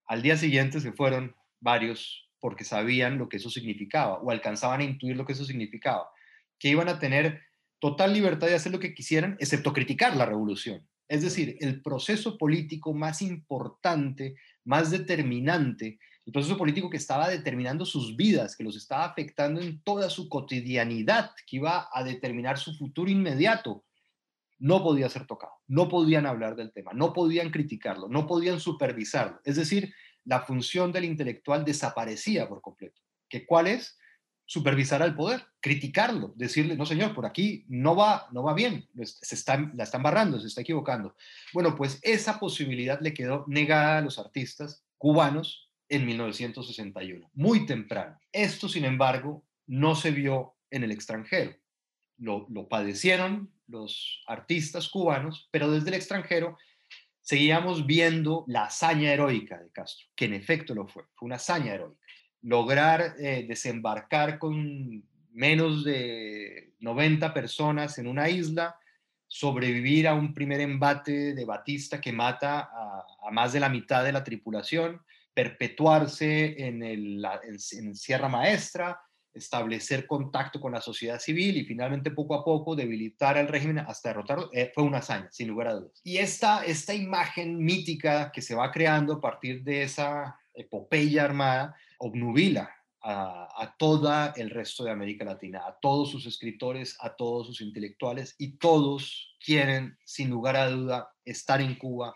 Al día siguiente se fueron varios porque sabían lo que eso significaba o alcanzaban a intuir lo que eso significaba, que iban a tener total libertad de hacer lo que quisieran, excepto criticar la revolución. Es decir, el proceso político más importante, más determinante, el proceso político que estaba determinando sus vidas, que los estaba afectando en toda su cotidianidad, que iba a determinar su futuro inmediato, no podía ser tocado, no podían hablar del tema, no podían criticarlo, no podían supervisarlo. Es decir, la función del intelectual desaparecía por completo. ¿Que ¿Cuál es? supervisar al poder, criticarlo, decirle, no señor, por aquí no va, no va bien, se está, la están barrando, se está equivocando. Bueno, pues esa posibilidad le quedó negada a los artistas cubanos en 1961, muy temprano. Esto, sin embargo, no se vio en el extranjero. Lo, lo padecieron los artistas cubanos, pero desde el extranjero seguíamos viendo la hazaña heroica de Castro, que en efecto lo fue, fue una hazaña heroica. Lograr eh, desembarcar con menos de 90 personas en una isla, sobrevivir a un primer embate de Batista que mata a, más de la mitad de la tripulación, perpetuarse en, el, en, Sierra Maestra, establecer contacto con la sociedad civil y finalmente poco a poco debilitar al régimen hasta derrotarlo, eh, fue una hazaña, sin lugar a dudas. Y esta, esta imagen mítica que se va creando a partir de esa epopeya armada, obnubila a, a todo el resto de América Latina, a todos sus escritores, a todos sus intelectuales, y todos quieren, sin lugar a duda, estar en Cuba,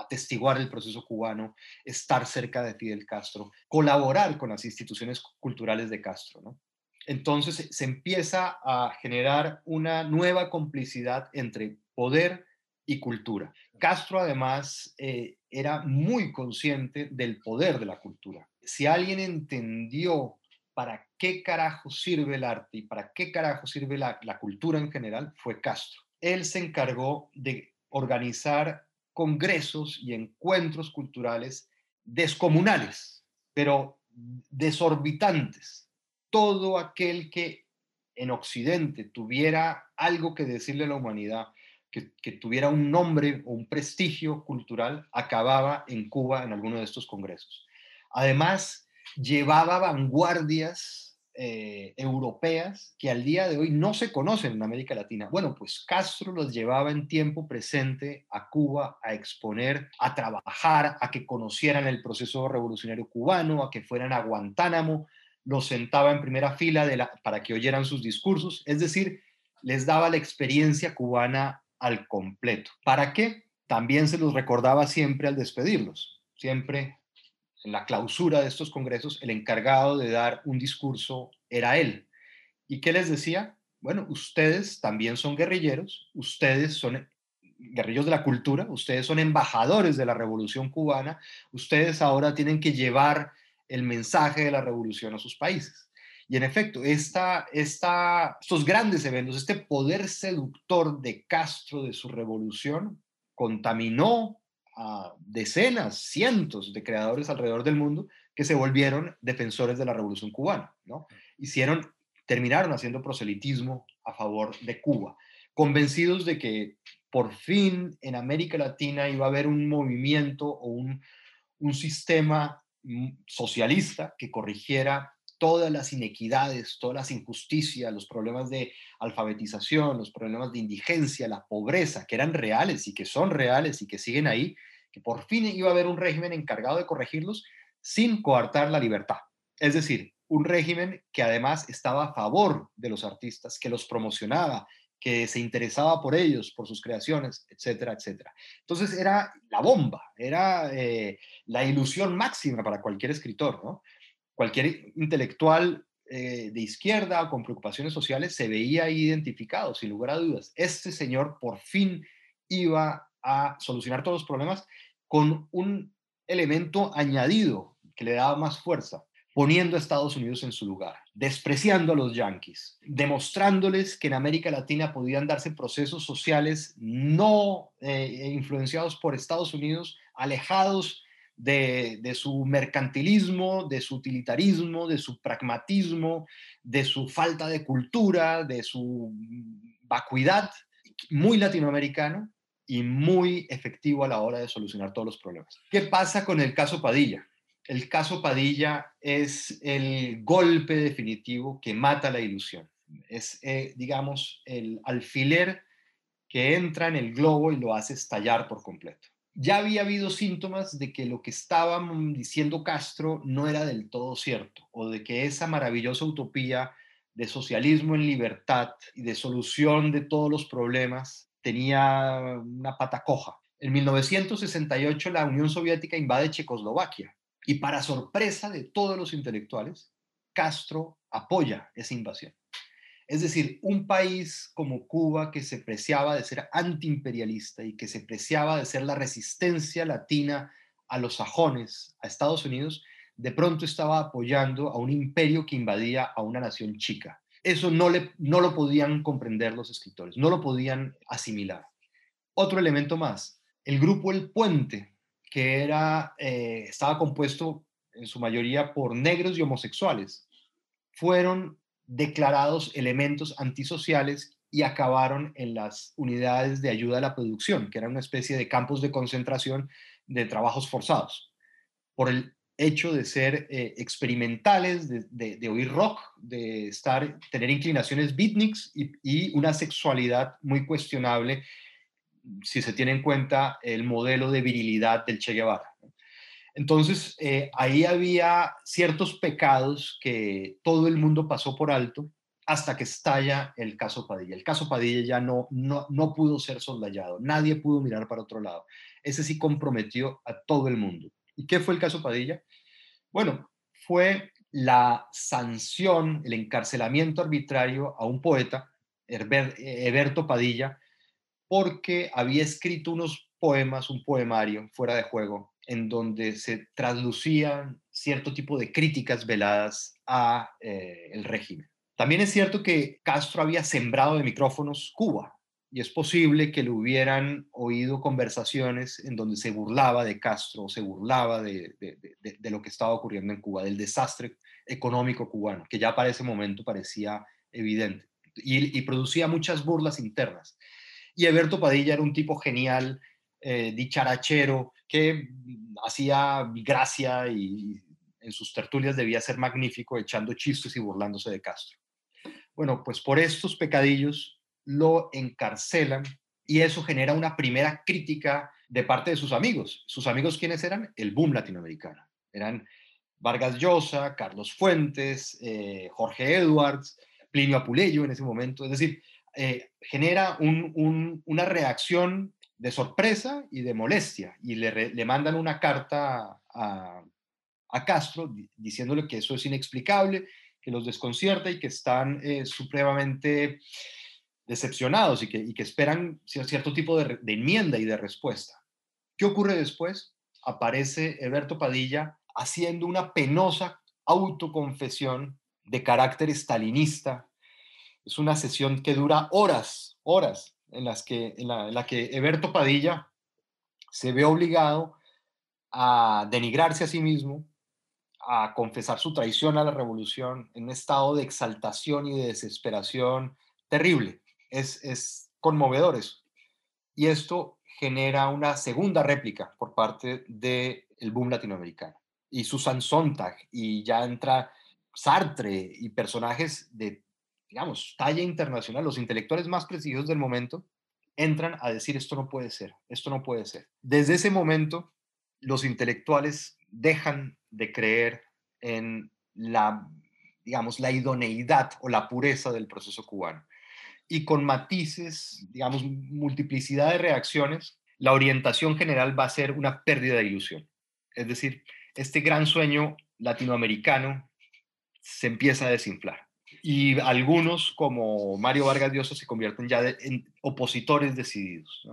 atestiguar el proceso cubano, estar cerca de Fidel Castro, colaborar con las instituciones culturales de Castro. Entonces se empieza a generar una nueva complicidad entre poder y cultura. Castro además eh, era muy consciente del poder de la cultura. Si alguien entendió para qué carajo sirve el arte y para qué carajo sirve la, la cultura en general, fue Castro. Él se encargó de organizar congresos y encuentros culturales descomunales, pero desorbitantes. Todo aquel que en Occidente tuviera algo que decirle a la humanidad, que, tuviera un nombre o un prestigio cultural acababa en Cuba en alguno de estos congresos. Además, llevaba vanguardias eh, europeas que al día de hoy no se conocen en América Latina. Bueno, pues Castro los llevaba en tiempo presente a Cuba a exponer, a trabajar, a que conocieran el proceso revolucionario cubano, a que fueran a Guantánamo, los sentaba en primera fila para que oyeran sus discursos, es decir, les daba la experiencia cubana al completo. ¿Para qué? También se los recordaba siempre al despedirlos. Siempre en la clausura de estos congresos, el encargado de dar un discurso era él. ¿Y qué les decía? Bueno, ustedes también son guerrilleros, ustedes son guerrilleros de la cultura, ustedes son embajadores de la revolución cubana, ustedes ahora tienen que llevar el mensaje de la revolución a sus países. Y en efecto, esta, esta, estos grandes eventos, este poder seductor de Castro, de su revolución, contaminó a decenas, cientos de creadores alrededor del mundo que se volvieron defensores de la revolución cubana, ¿no? Hicieron, terminaron haciendo proselitismo a favor de Cuba, convencidos de que por fin en América Latina iba a haber un movimiento o un, un sistema mm, socialista que corrigiera todas las inequidades, todas las injusticias, los problemas de alfabetización, los problemas de indigencia, la pobreza, que eran reales y que son reales y que siguen ahí, que por fin iba a haber un régimen encargado de corregirlos sin coartar la libertad. Es decir, un régimen que además estaba a favor de los artistas, que los promocionaba, que se interesaba por ellos, por sus creaciones, etcétera, etcétera. Entonces era la bomba, era eh, la ilusión máxima para cualquier escritor, ¿no? Cualquier intelectual eh, de izquierda con preocupaciones sociales se veía identificado, sin lugar a dudas. Este señor por fin iba a solucionar todos los problemas con un elemento añadido que le daba más fuerza, poniendo a Estados Unidos en su lugar, despreciando a los yanquis, demostrándoles que en América Latina podían darse procesos sociales no eh, influenciados por Estados Unidos, alejados de, su mercantilismo, de su utilitarismo, de su pragmatismo, de su falta de cultura, de su vacuidad, muy latinoamericano y muy efectivo a la hora de solucionar todos los problemas. ¿Qué pasa con el caso Padilla? el caso Padilla es el golpe definitivo que mata la ilusión. Es, eh, digamos, el alfiler que entra en el globo y lo hace estallar por completo. Ya había habido síntomas de que lo que estaba diciendo Castro no era del todo cierto, o de que esa maravillosa utopía de socialismo en libertad y de solución de todos los problemas tenía una pata coja. En 1968 la Unión Soviética invade Checoslovaquia y para sorpresa de todos los intelectuales, Castro apoya esa invasión. Es decir, un país como Cuba que se preciaba de ser antiimperialista y que se preciaba de ser la resistencia latina a los sajones, a Estados Unidos, de pronto estaba apoyando a un imperio que invadía a una nación chica. Eso no, le, no lo podían comprender los escritores, no lo podían asimilar. Otro elemento más, el grupo El Puente, que era, eh, estaba compuesto en su mayoría por negros y homosexuales, fueron declarados elementos antisociales y acabaron en las unidades de ayuda a la producción, que eran una especie de campos de concentración de trabajos forzados, por el hecho de ser eh, experimentales, de, oír rock, de estar, tener inclinaciones beatniks y una sexualidad muy cuestionable si se tiene en cuenta el modelo de virilidad del Che Guevara. Entonces, eh, ahí había ciertos pecados que todo el mundo pasó por alto hasta que estalla el caso Padilla. El caso Padilla ya no, no, no pudo ser soldallado, nadie pudo mirar para otro lado. Ese sí comprometió a todo el mundo. ¿Y qué fue el caso Padilla? Bueno, fue la sanción, el encarcelamiento arbitrario a un poeta, Herberto Padilla, porque había escrito unos poemas, un poemario fuera de juego, en donde se traslucían cierto tipo de críticas veladas a eh, el régimen. También es cierto que Castro había sembrado de micrófonos Cuba y es posible que le hubieran oído conversaciones en donde se burlaba de Castro, se burlaba de, lo que estaba ocurriendo en Cuba, del desastre económico cubano, que ya para ese momento parecía evidente y producía muchas burlas internas. Y Eberto Padilla era un tipo genial, eh, dicharachero, que hacía gracia y en sus tertulias debía ser magnífico, echando chistes y burlándose de Castro. Bueno, pues por estos pecadillos lo encarcelan y eso genera una primera crítica de parte de sus amigos. ¿Sus amigos quiénes eran? El boom latinoamericano. Eran Vargas Llosa, Carlos Fuentes, eh, Jorge Edwards, Plinio Apuleyo en ese momento. Es decir, eh, genera una reacción de sorpresa y de molestia y le, mandan una carta a, Castro diciéndole que eso es inexplicable, que los desconcierta y que están eh, supremamente decepcionados y que, esperan cierto tipo de, enmienda y de respuesta. ¿Qué ocurre después? Aparece Eberto Padilla haciendo una penosa autoconfesión de carácter estalinista es una sesión que dura horas, horas, en, las que, en, la, que Eberto Padilla se ve obligado a denigrarse a sí mismo, a confesar su traición a la revolución en un estado de exaltación y de desesperación terrible. Es, es conmovedor eso. Y esto genera una segunda réplica por parte del boom latinoamericano. Y Susan Sontag, y ya entra Sartre y personajes de, digamos, talla internacional, los intelectuales más prestigiosos del momento, entran a decir esto no puede ser, esto no puede ser. Desde ese momento, los intelectuales dejan de creer en la, digamos, la idoneidad o la pureza del proceso cubano. Y con matices, digamos, multiplicidad de reacciones, la orientación general va a ser una pérdida de ilusión. Es decir, este gran sueño latinoamericano se empieza a desinflar. Y algunos, como Mario Vargas Llosa, se convierten ya en opositores decididos.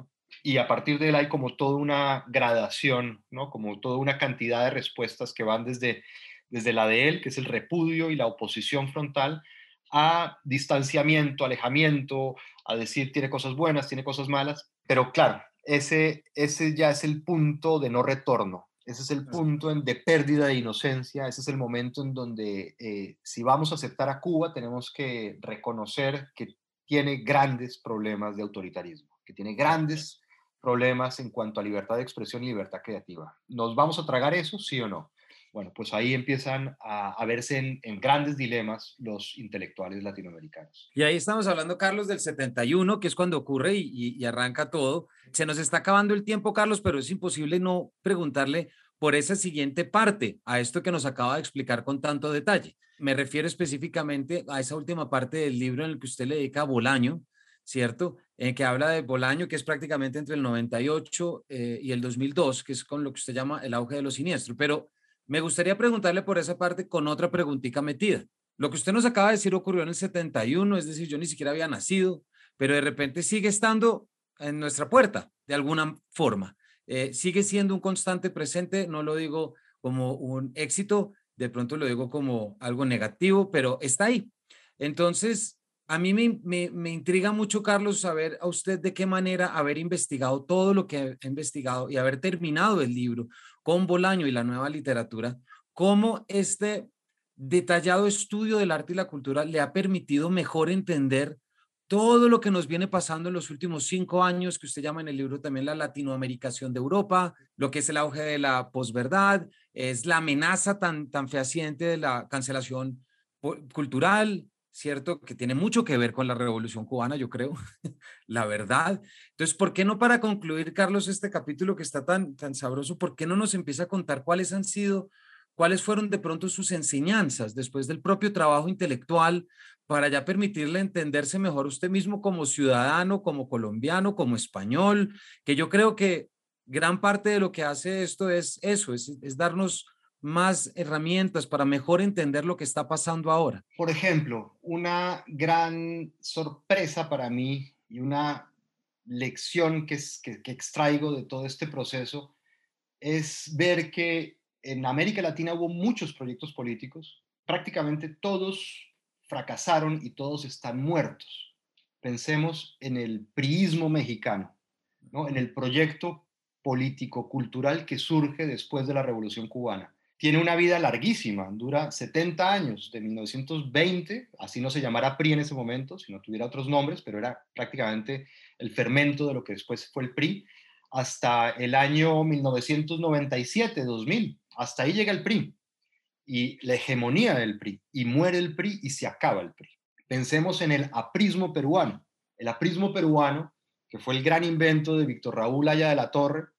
Y a partir de él hay como toda una gradación, ¿no? como toda una cantidad de respuestas que van desde, desde la de él, que es el repudio y la oposición frontal, a distanciamiento, alejamiento, a decir tiene cosas buenas, tiene cosas malas. Pero claro, ese, ese ya es el punto de no retorno. Ese es el punto de pérdida de inocencia, ese es el momento en donde eh, si vamos a aceptar a Cuba tenemos que reconocer que tiene grandes problemas de autoritarismo, que tiene grandes problemas en cuanto a libertad de expresión y libertad creativa. ¿Nos vamos a tragar eso, sí o no? Bueno, pues ahí empiezan a, verse en, grandes dilemas los intelectuales latinoamericanos. Y ahí estamos hablando, Carlos, del 71, que es cuando ocurre y, arranca todo. Se nos está acabando el tiempo, Carlos, pero es imposible no preguntarle por esa siguiente parte, a esto que nos acaba de explicar con tanto detalle. Me refiero específicamente a esa última parte del libro en el que usted le dedica a Bolaño, ¿cierto? En que habla de Bolaño, que es prácticamente entre el 98 eh, y el 2002, que es con lo que usted llama el auge de lo siniestro. Pero me gustaría preguntarle por esa parte con otra preguntita metida. Lo que usted nos acaba de decir ocurrió en el 71, es decir, yo ni siquiera había nacido, pero de repente sigue estando en nuestra puerta de alguna forma. Eh, sigue siendo un constante presente, no lo digo como un éxito, de pronto lo digo como algo negativo, pero está ahí. Entonces, a mí me, me, intriga mucho, Carlos, saber a usted de qué manera haber investigado todo lo que ha investigado y haber terminado el libro con Bolaño y la nueva literatura, cómo este detallado estudio del arte y la cultura le ha permitido mejor entender todo lo que nos viene pasando en los últimos cinco años, que usted llama en el libro también la latinoamericación de Europa, lo que es el auge de la posverdad, es la amenaza tan, tan fehaciente de la cancelación cultural, ¿cierto? Que tiene mucho que ver con la revolución cubana, yo creo, la verdad. Entonces, ¿por qué no para concluir, Carlos, este capítulo que está tan, tan sabroso, ¿por qué no nos empieza a contar cuáles han sido, cuáles fueron de pronto sus enseñanzas después del propio trabajo intelectual para ya permitirle entenderse mejor usted mismo como ciudadano, como colombiano, como español, que yo creo que gran parte de lo que hace esto es eso, es, darnos más herramientas para mejor entender lo que está pasando ahora? Por ejemplo, una gran sorpresa para mí y una lección que, es, que, extraigo de todo este proceso es ver que en América Latina hubo muchos proyectos políticos, prácticamente todos fracasaron y todos están muertos. Pensemos en el priismo mexicano, ¿no? en el proyecto político, cultural que surge después de la Revolución Cubana tiene una vida larguísima, dura 70 años, de 1920, así no se llamara PRI en ese momento, si no tuviera otros nombres, pero era prácticamente el fermento de lo que después fue el PRI, hasta el año 1997-2000, hasta ahí llega el PRI y la hegemonía del PRI, y muere el PRI y se acaba el PRI. Pensemos en el aprismo peruano. El aprismo peruano, que fue el gran invento de Víctor Raúl Aya de la Torre,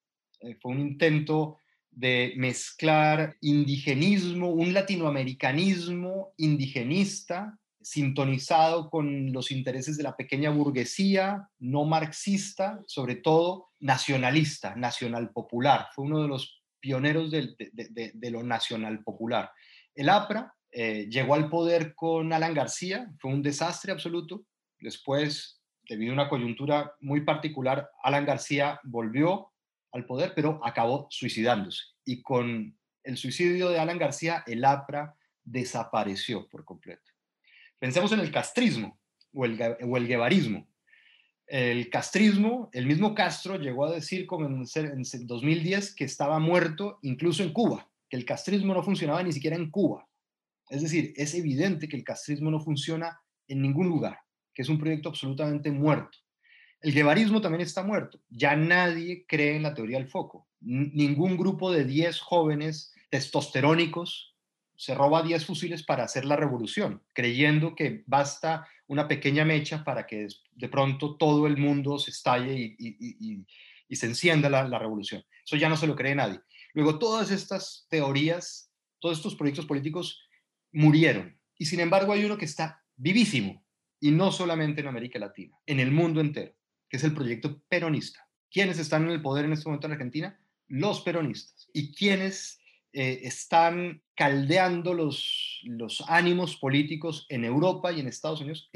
eh, fue un intento de mezclar indigenismo, un latinoamericanismo indigenista, sintonizado con los intereses de la pequeña burguesía, no marxista, sobre todo nacionalista, nacional popular. Fue uno de los pioneros de, lo nacional popular. El APRA eh, llegó al poder con Alan García, fue un desastre absoluto. Después, debido a una coyuntura muy particular, Alan García volvió al poder, pero acabó suicidándose. Y con el suicidio de Alan García, el APRA desapareció por completo. Pensemos en el castrismo o el, o el guevarismo. El castrismo, el mismo Castro llegó a decir como en, en 2010 que estaba muerto incluso en Cuba, que el castrismo no funcionaba ni siquiera en Cuba. Es decir, es evidente que el castrismo no funciona en ningún lugar, que es un proyecto absolutamente muerto. El guevarismo también está muerto. Ya nadie cree en la teoría del foco. ningún grupo de 10 jóvenes testosterónicos se roba 10 fusiles para hacer la revolución, creyendo que basta una pequeña mecha para que de pronto todo el mundo se estalle y, se encienda la, la, revolución. Eso ya no se lo cree nadie. Luego, todas estas teorías, todos estos proyectos políticos murieron. Y sin embargo, hay uno que está vivísimo, y no solamente en América Latina, en el mundo entero, que es el proyecto peronista. ¿Quiénes están en el poder en este momento en Argentina? Los peronistas. ¿Y quiénes eh, están caldeando los, los ánimos políticos en Europa y en Estados Unidos,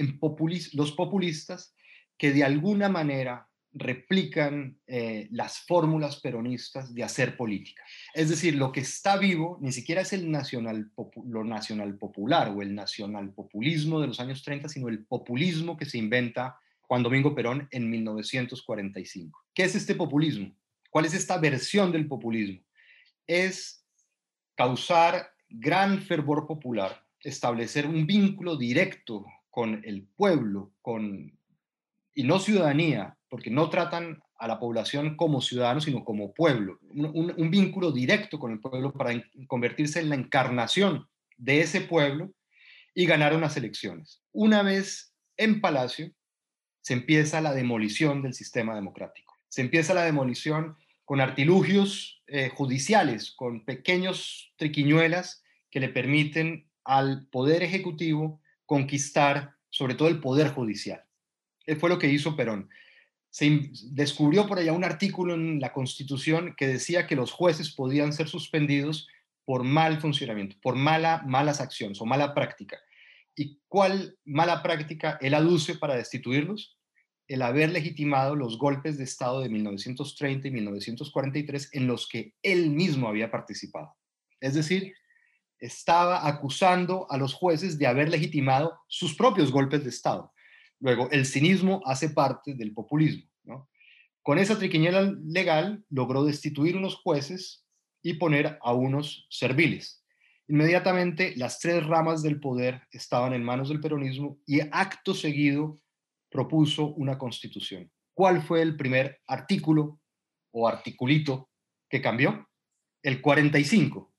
los populistas que de alguna manera replican eh, las fórmulas peronistas de hacer política. Es decir, lo que está vivo ni siquiera es el nacional, lo nacional popular o el nacional populismo de los años 30, sino el populismo que se inventa Juan Domingo Perón en 1945. ¿Qué es este populismo? ¿Cuál es esta versión del populismo? Es causar gran fervor popular, establecer un vínculo directo con el pueblo, con, y no ciudadanía, porque no tratan a la población como ciudadanos, sino como pueblo, un, vínculo directo con el pueblo para convertirse en la encarnación de ese pueblo y ganar unas elecciones. Una vez en Palacio, se empieza la demolición del sistema democrático. Se empieza la demolición con artilugios eh, judiciales, con pequeños triquiñuelas que le permiten al Poder Ejecutivo conquistar sobre todo el Poder Judicial. Eso fue lo que hizo Perón. Se descubrió por allá un artículo en la Constitución que decía que los jueces podían ser suspendidos por mal funcionamiento, por mala, malas acciones o mala práctica. ¿Y cuál mala práctica él aduce para destituirlos? El haber legitimado los golpes de Estado de 1930 y 1943 en los que él mismo había participado. Es decir, estaba acusando a los jueces de haber legitimado sus propios golpes de Estado. Luego, el cinismo hace parte del populismo. Con esa triquiñela legal logró destituir unos jueces y poner a unos serviles. Inmediatamente las tres ramas del poder estaban en manos del peronismo y acto seguido propuso una constitución. ¿Cuál fue el primer artículo o articulito que cambió? El 45.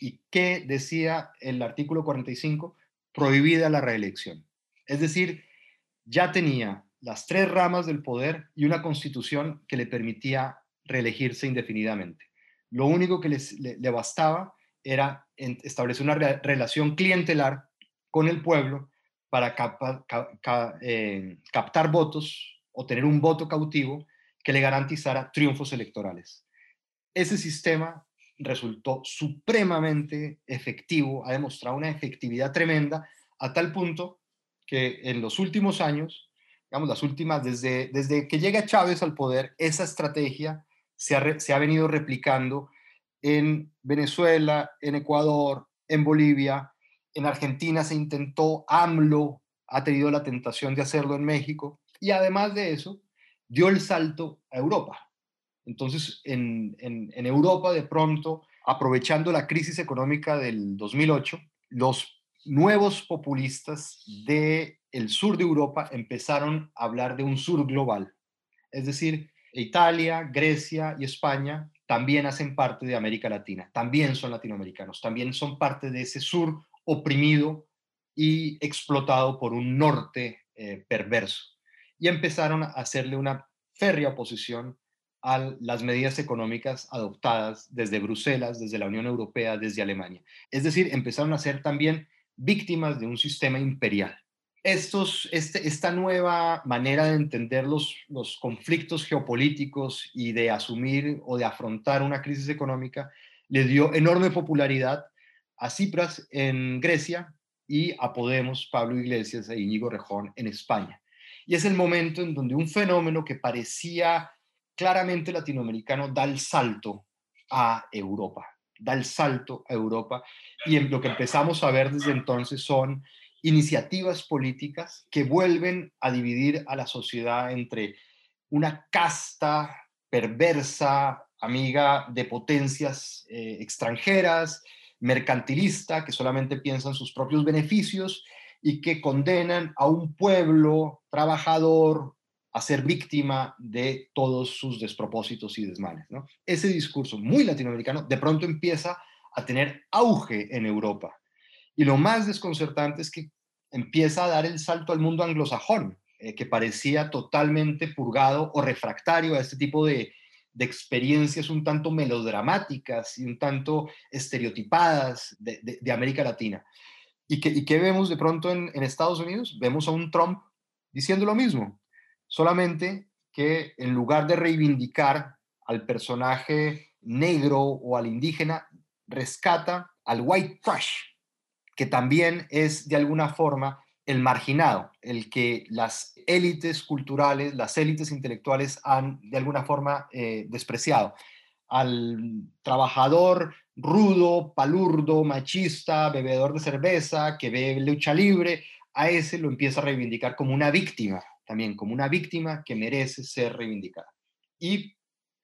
¿Y qué decía el artículo 45? Prohibida la reelección. Es decir, ya tenía las tres ramas del poder y una constitución que le permitía reelegirse indefinidamente. Lo único que le, bastaba era establecer una relación clientelar con el pueblo para eh, captar votos o tener un voto cautivo que le garantizara triunfos electorales. Ese sistema resultó supremamente efectivo, ha demostrado una efectividad tremenda a tal punto que en los últimos años, digamos las últimas, desde, desde que llega Chávez al poder, esa estrategia se ha, se ha venido replicando en Venezuela, en Ecuador, en Bolivia, en Argentina se intentó, AMLO ha tenido la tentación de hacerlo en México y además de eso dio el salto a Europa. Entonces, en, Europa de pronto, aprovechando la crisis económica del 2008, los nuevos populistas del el sur de Europa empezaron a hablar de un sur global. Es decir, Italia, Grecia y España también hacen parte de América Latina, también son latinoamericanos, también son parte de ese sur oprimido y explotado por un norte eh, perverso. Y empezaron a hacerle una férrea oposición a las medidas económicas adoptadas desde Bruselas, desde la Unión Europea, desde Alemania. Es decir, empezaron a ser también víctimas de un sistema imperial. Este, esta nueva manera de entender los conflictos geopolíticos y de asumir o de afrontar una crisis económica le dio enorme popularidad a Cipras en Grecia y a Podemos, Pablo Iglesias e Íñigo Rejón en España. Y es el momento en donde un fenómeno que parecía claramente latinoamericano da el salto a Europa, da el salto a Europa y en lo que empezamos a ver desde entonces son iniciativas políticas que vuelven a dividir a la sociedad entre una casta perversa, amiga de potencias eh, extranjeras, mercantilista, que solamente piensa en sus propios beneficios y que condenan a un pueblo trabajador a ser víctima de todos sus despropósitos y desmanes. Ese discurso muy latinoamericano de pronto empieza a tener auge en Europa. Y lo más desconcertante es que empieza a dar el salto al mundo anglosajón, eh, que parecía totalmente purgado o refractario a este tipo de, experiencias un tanto melodramáticas y un tanto estereotipadas de, América Latina. ¿Y qué, vemos de pronto en Estados Unidos? Vemos a un Trump diciendo lo mismo, solamente que en lugar de reivindicar al personaje negro o al indígena, rescata al white trash, que también es de alguna forma el marginado, el que las élites culturales, las élites intelectuales han de alguna forma eh, despreciado. Al trabajador rudo, palurdo, machista, bebedor de cerveza, que ve lucha libre, a ese lo empieza a reivindicar como una víctima, también como una víctima que merece ser reivindicada. Y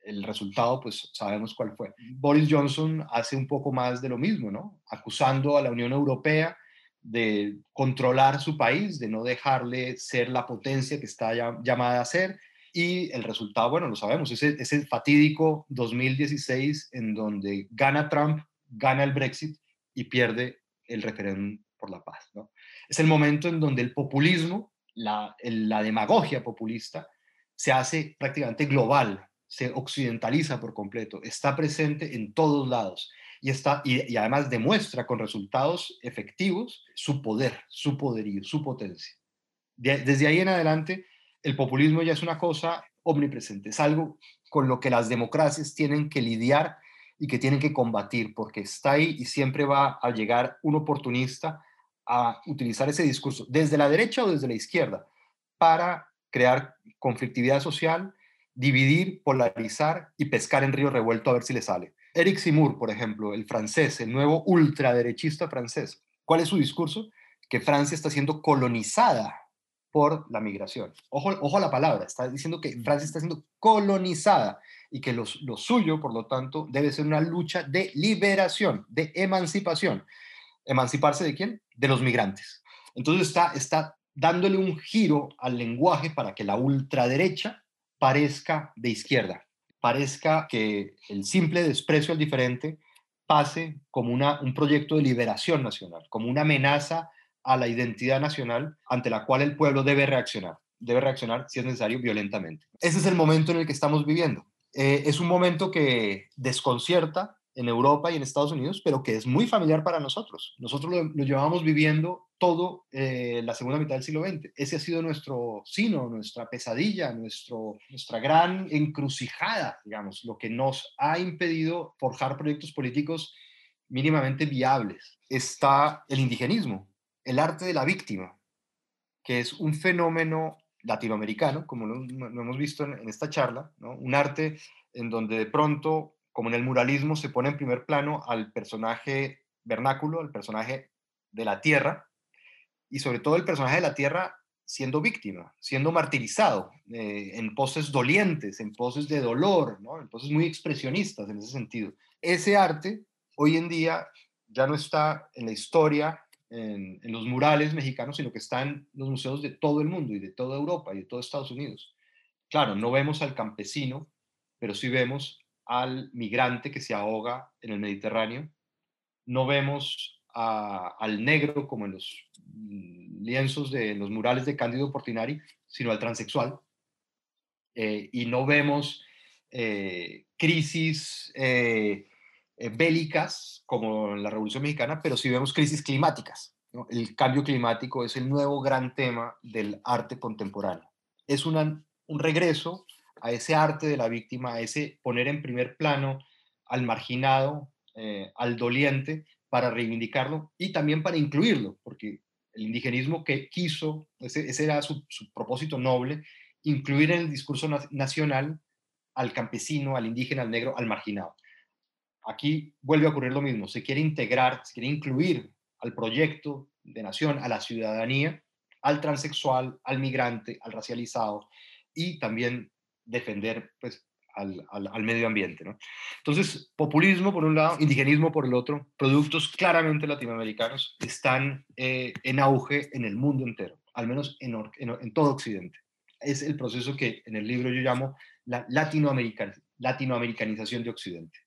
el resultado, pues sabemos cuál fue. Boris Johnson hace un poco más de lo mismo, ¿no? Acusando a la Unión Europea de controlar su país, de no dejarle ser la potencia que está llamada a ser. Y el resultado, bueno, lo sabemos, es el, es el fatídico 2016 en donde gana Trump, gana el Brexit y pierde el referéndum por la paz. ¿no? Es el momento en donde el populismo, la, la demagogia populista, se hace prácticamente global, se occidentaliza por completo, está presente en todos lados y, está, y, además demuestra con resultados efectivos su poder, su poderío, su potencia. desde ahí en adelante, el populismo ya es una cosa omnipresente, es algo con lo que las democracias tienen que lidiar y que tienen que combatir, porque está ahí y siempre va a llegar un oportunista a utilizar ese discurso, desde la derecha o desde la izquierda, para crear conflictividad social, dividir, polarizar y pescar en río revuelto a ver si le sale. Eric Simur, por ejemplo, el francés, el nuevo ultraderechista francés, ¿cuál es su discurso? Que Francia está siendo colonizada por la migración. Ojo, ojo a la palabra, está diciendo que Francia está siendo colonizada y que lo, lo suyo, por lo tanto, debe ser una lucha de liberación, de emancipación. ¿Emanciparse de quién? De los migrantes. Entonces está, está dándole un giro al lenguaje para que la ultraderecha parezca de izquierda, parezca que el simple desprecio al diferente pase como una, un proyecto de liberación nacional, como una amenaza a la identidad nacional ante la cual el pueblo debe reaccionar, debe reaccionar si es necesario violentamente. Ese es el momento en el que estamos viviendo. Eh, es un momento que desconcierta en Europa y en Estados Unidos, pero que es muy familiar para nosotros. Nosotros lo, llevamos viviendo todo eh, la segunda mitad del siglo XX. Ese ha sido nuestro sino, nuestra pesadilla, nuestro, nuestra gran encrucijada, digamos, lo que nos ha impedido forjar proyectos políticos mínimamente viables. Está el indigenismo, el arte de la víctima, que es un fenómeno latinoamericano, como lo, hemos visto en, en esta charla, ¿no? un arte en donde de pronto como en el muralismo, se pone en primer plano al personaje vernáculo, al personaje de la tierra, y sobre todo el personaje de la tierra siendo víctima, siendo martirizado, eh, en poses dolientes, en poses de dolor, ¿no? en poses muy expresionistas en ese sentido. Ese arte hoy en día ya no está en la historia, en, en, los murales mexicanos, sino que está en los museos de todo el mundo y de toda Europa y de todo Estados Unidos. Claro, no vemos al campesino, pero sí vemos al migrante que se ahoga en el Mediterráneo, no vemos al negro como en los mm, lienzos de los murales de Cándido Portinari, sino al transexual. Eh, y no vemos eh, crisis eh, bélicas como en la Revolución Mexicana, pero sí vemos crisis climáticas. El cambio climático es el nuevo gran tema del arte contemporáneo. Es un regreso a ese arte de la víctima, a ese poner en primer plano al marginado, al doliente, para reivindicarlo y también para incluirlo, porque el indigenismo que quiso, ese, era su, propósito noble, incluir en el discurso nacional al campesino, al indígena, al negro, al marginado. Aquí vuelve a ocurrir lo mismo, se quiere integrar, se quiere incluir al proyecto de nación, a la ciudadanía, al transexual, al migrante, al racializado y también defender pues, al, al, medio ambiente. ¿no? Entonces, populismo por un lado, indigenismo por el otro, productos claramente latinoamericanos están eh, en auge en el mundo entero, al menos en, en, todo Occidente. Es el proceso que en el libro yo llamo la latinoamerican, latinoamericanización de Occidente.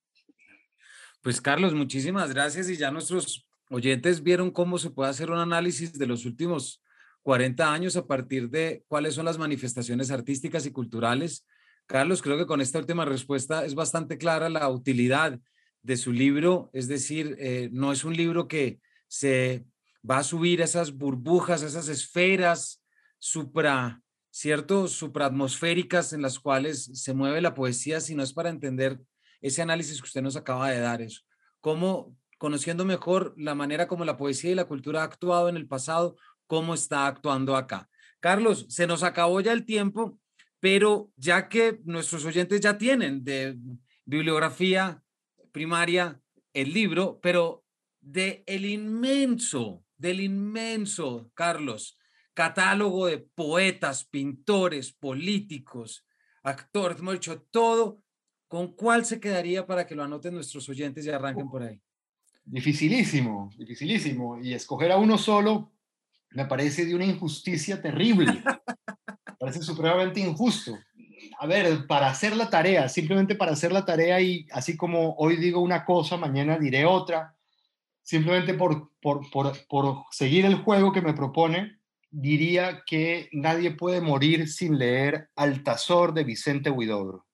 Pues Carlos, muchísimas gracias y ya nuestros oyentes vieron cómo se puede hacer un análisis de los últimos 40 años a partir de cuáles son las manifestaciones artísticas y culturales. Carlos, creo que con esta última respuesta es bastante clara la utilidad de su libro, es decir, eh, no es un libro que se va a subir esas burbujas, esas esferas supra, ¿cierto? Supraatmosféricas en las cuales se mueve la poesía, sino es para entender ese análisis que usted nos acaba de dar, eso. Cómo, conociendo mejor la manera como la poesía y la cultura ha actuado en el pasado, cómo está actuando acá. Carlos, se nos acabó ya el tiempo, pero ya que nuestros oyentes ya tienen de bibliografía primaria el libro, pero de el inmenso, del inmenso, Carlos, catálogo de poetas, pintores, políticos, actores, hemos dicho todo, ¿con cuál se quedaría para que lo anoten nuestros oyentes y arranquen por ahí? Dificilísimo, dificilísimo. Y escoger a uno solo me parece de una injusticia terrible. parece supremamente injusto. A ver, para hacer la tarea, simplemente para hacer la tarea y así como hoy digo una cosa, mañana diré otra, simplemente por, por, por, por seguir el juego que me propone, diría que nadie puede morir sin leer Altazor de Vicente Huidobro.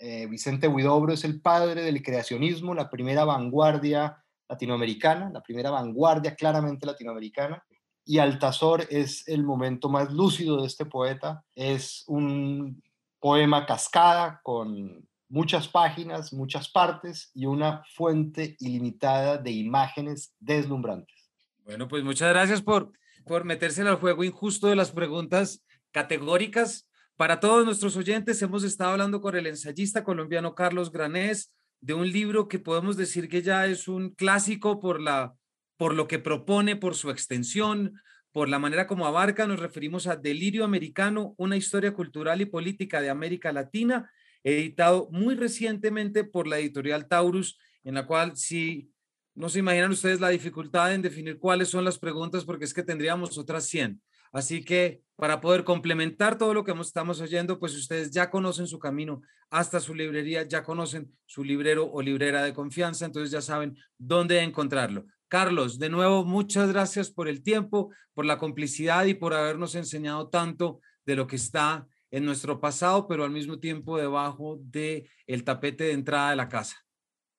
Eh, Vicente Huidobro es el padre del creacionismo, la primera vanguardia latinoamericana, la primera vanguardia claramente latinoamericana. Y Altazor es el momento más lúcido de este poeta. Es un poema cascada con muchas páginas, muchas partes y una fuente ilimitada de imágenes deslumbrantes. Bueno, pues muchas gracias por, por meterse al juego injusto de las preguntas categóricas. Para todos nuestros oyentes, hemos estado hablando con el ensayista colombiano Carlos Granés, de un libro que podemos decir que ya es un clásico por, la, por lo que propone, por su extensión, por la manera como abarca. Nos referimos a Delirio Americano, una historia cultural y política de América Latina, editado muy recientemente por la editorial Taurus, en la cual si no se imaginan ustedes la dificultad en definir cuáles son las preguntas, porque es que tendríamos otras 100. Así que para poder complementar todo lo que estamos oyendo, pues ustedes ya conocen su camino hasta su librería, ya conocen su librero o librera de confianza, entonces ya saben dónde encontrarlo. Carlos, de nuevo, muchas gracias por el tiempo, por la complicidad y por habernos enseñado tanto de lo que está en nuestro pasado, pero al mismo tiempo debajo de el tapete de entrada de la casa.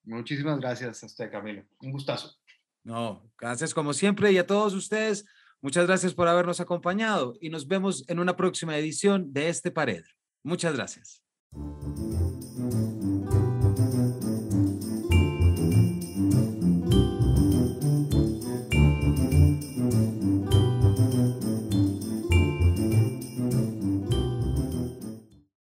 Muchísimas gracias a usted, Camilo. Un gustazo. No, gracias como siempre y a todos ustedes. Muchas gracias por habernos acompañado y nos vemos en una próxima edición de este Paredro. Muchas gracias.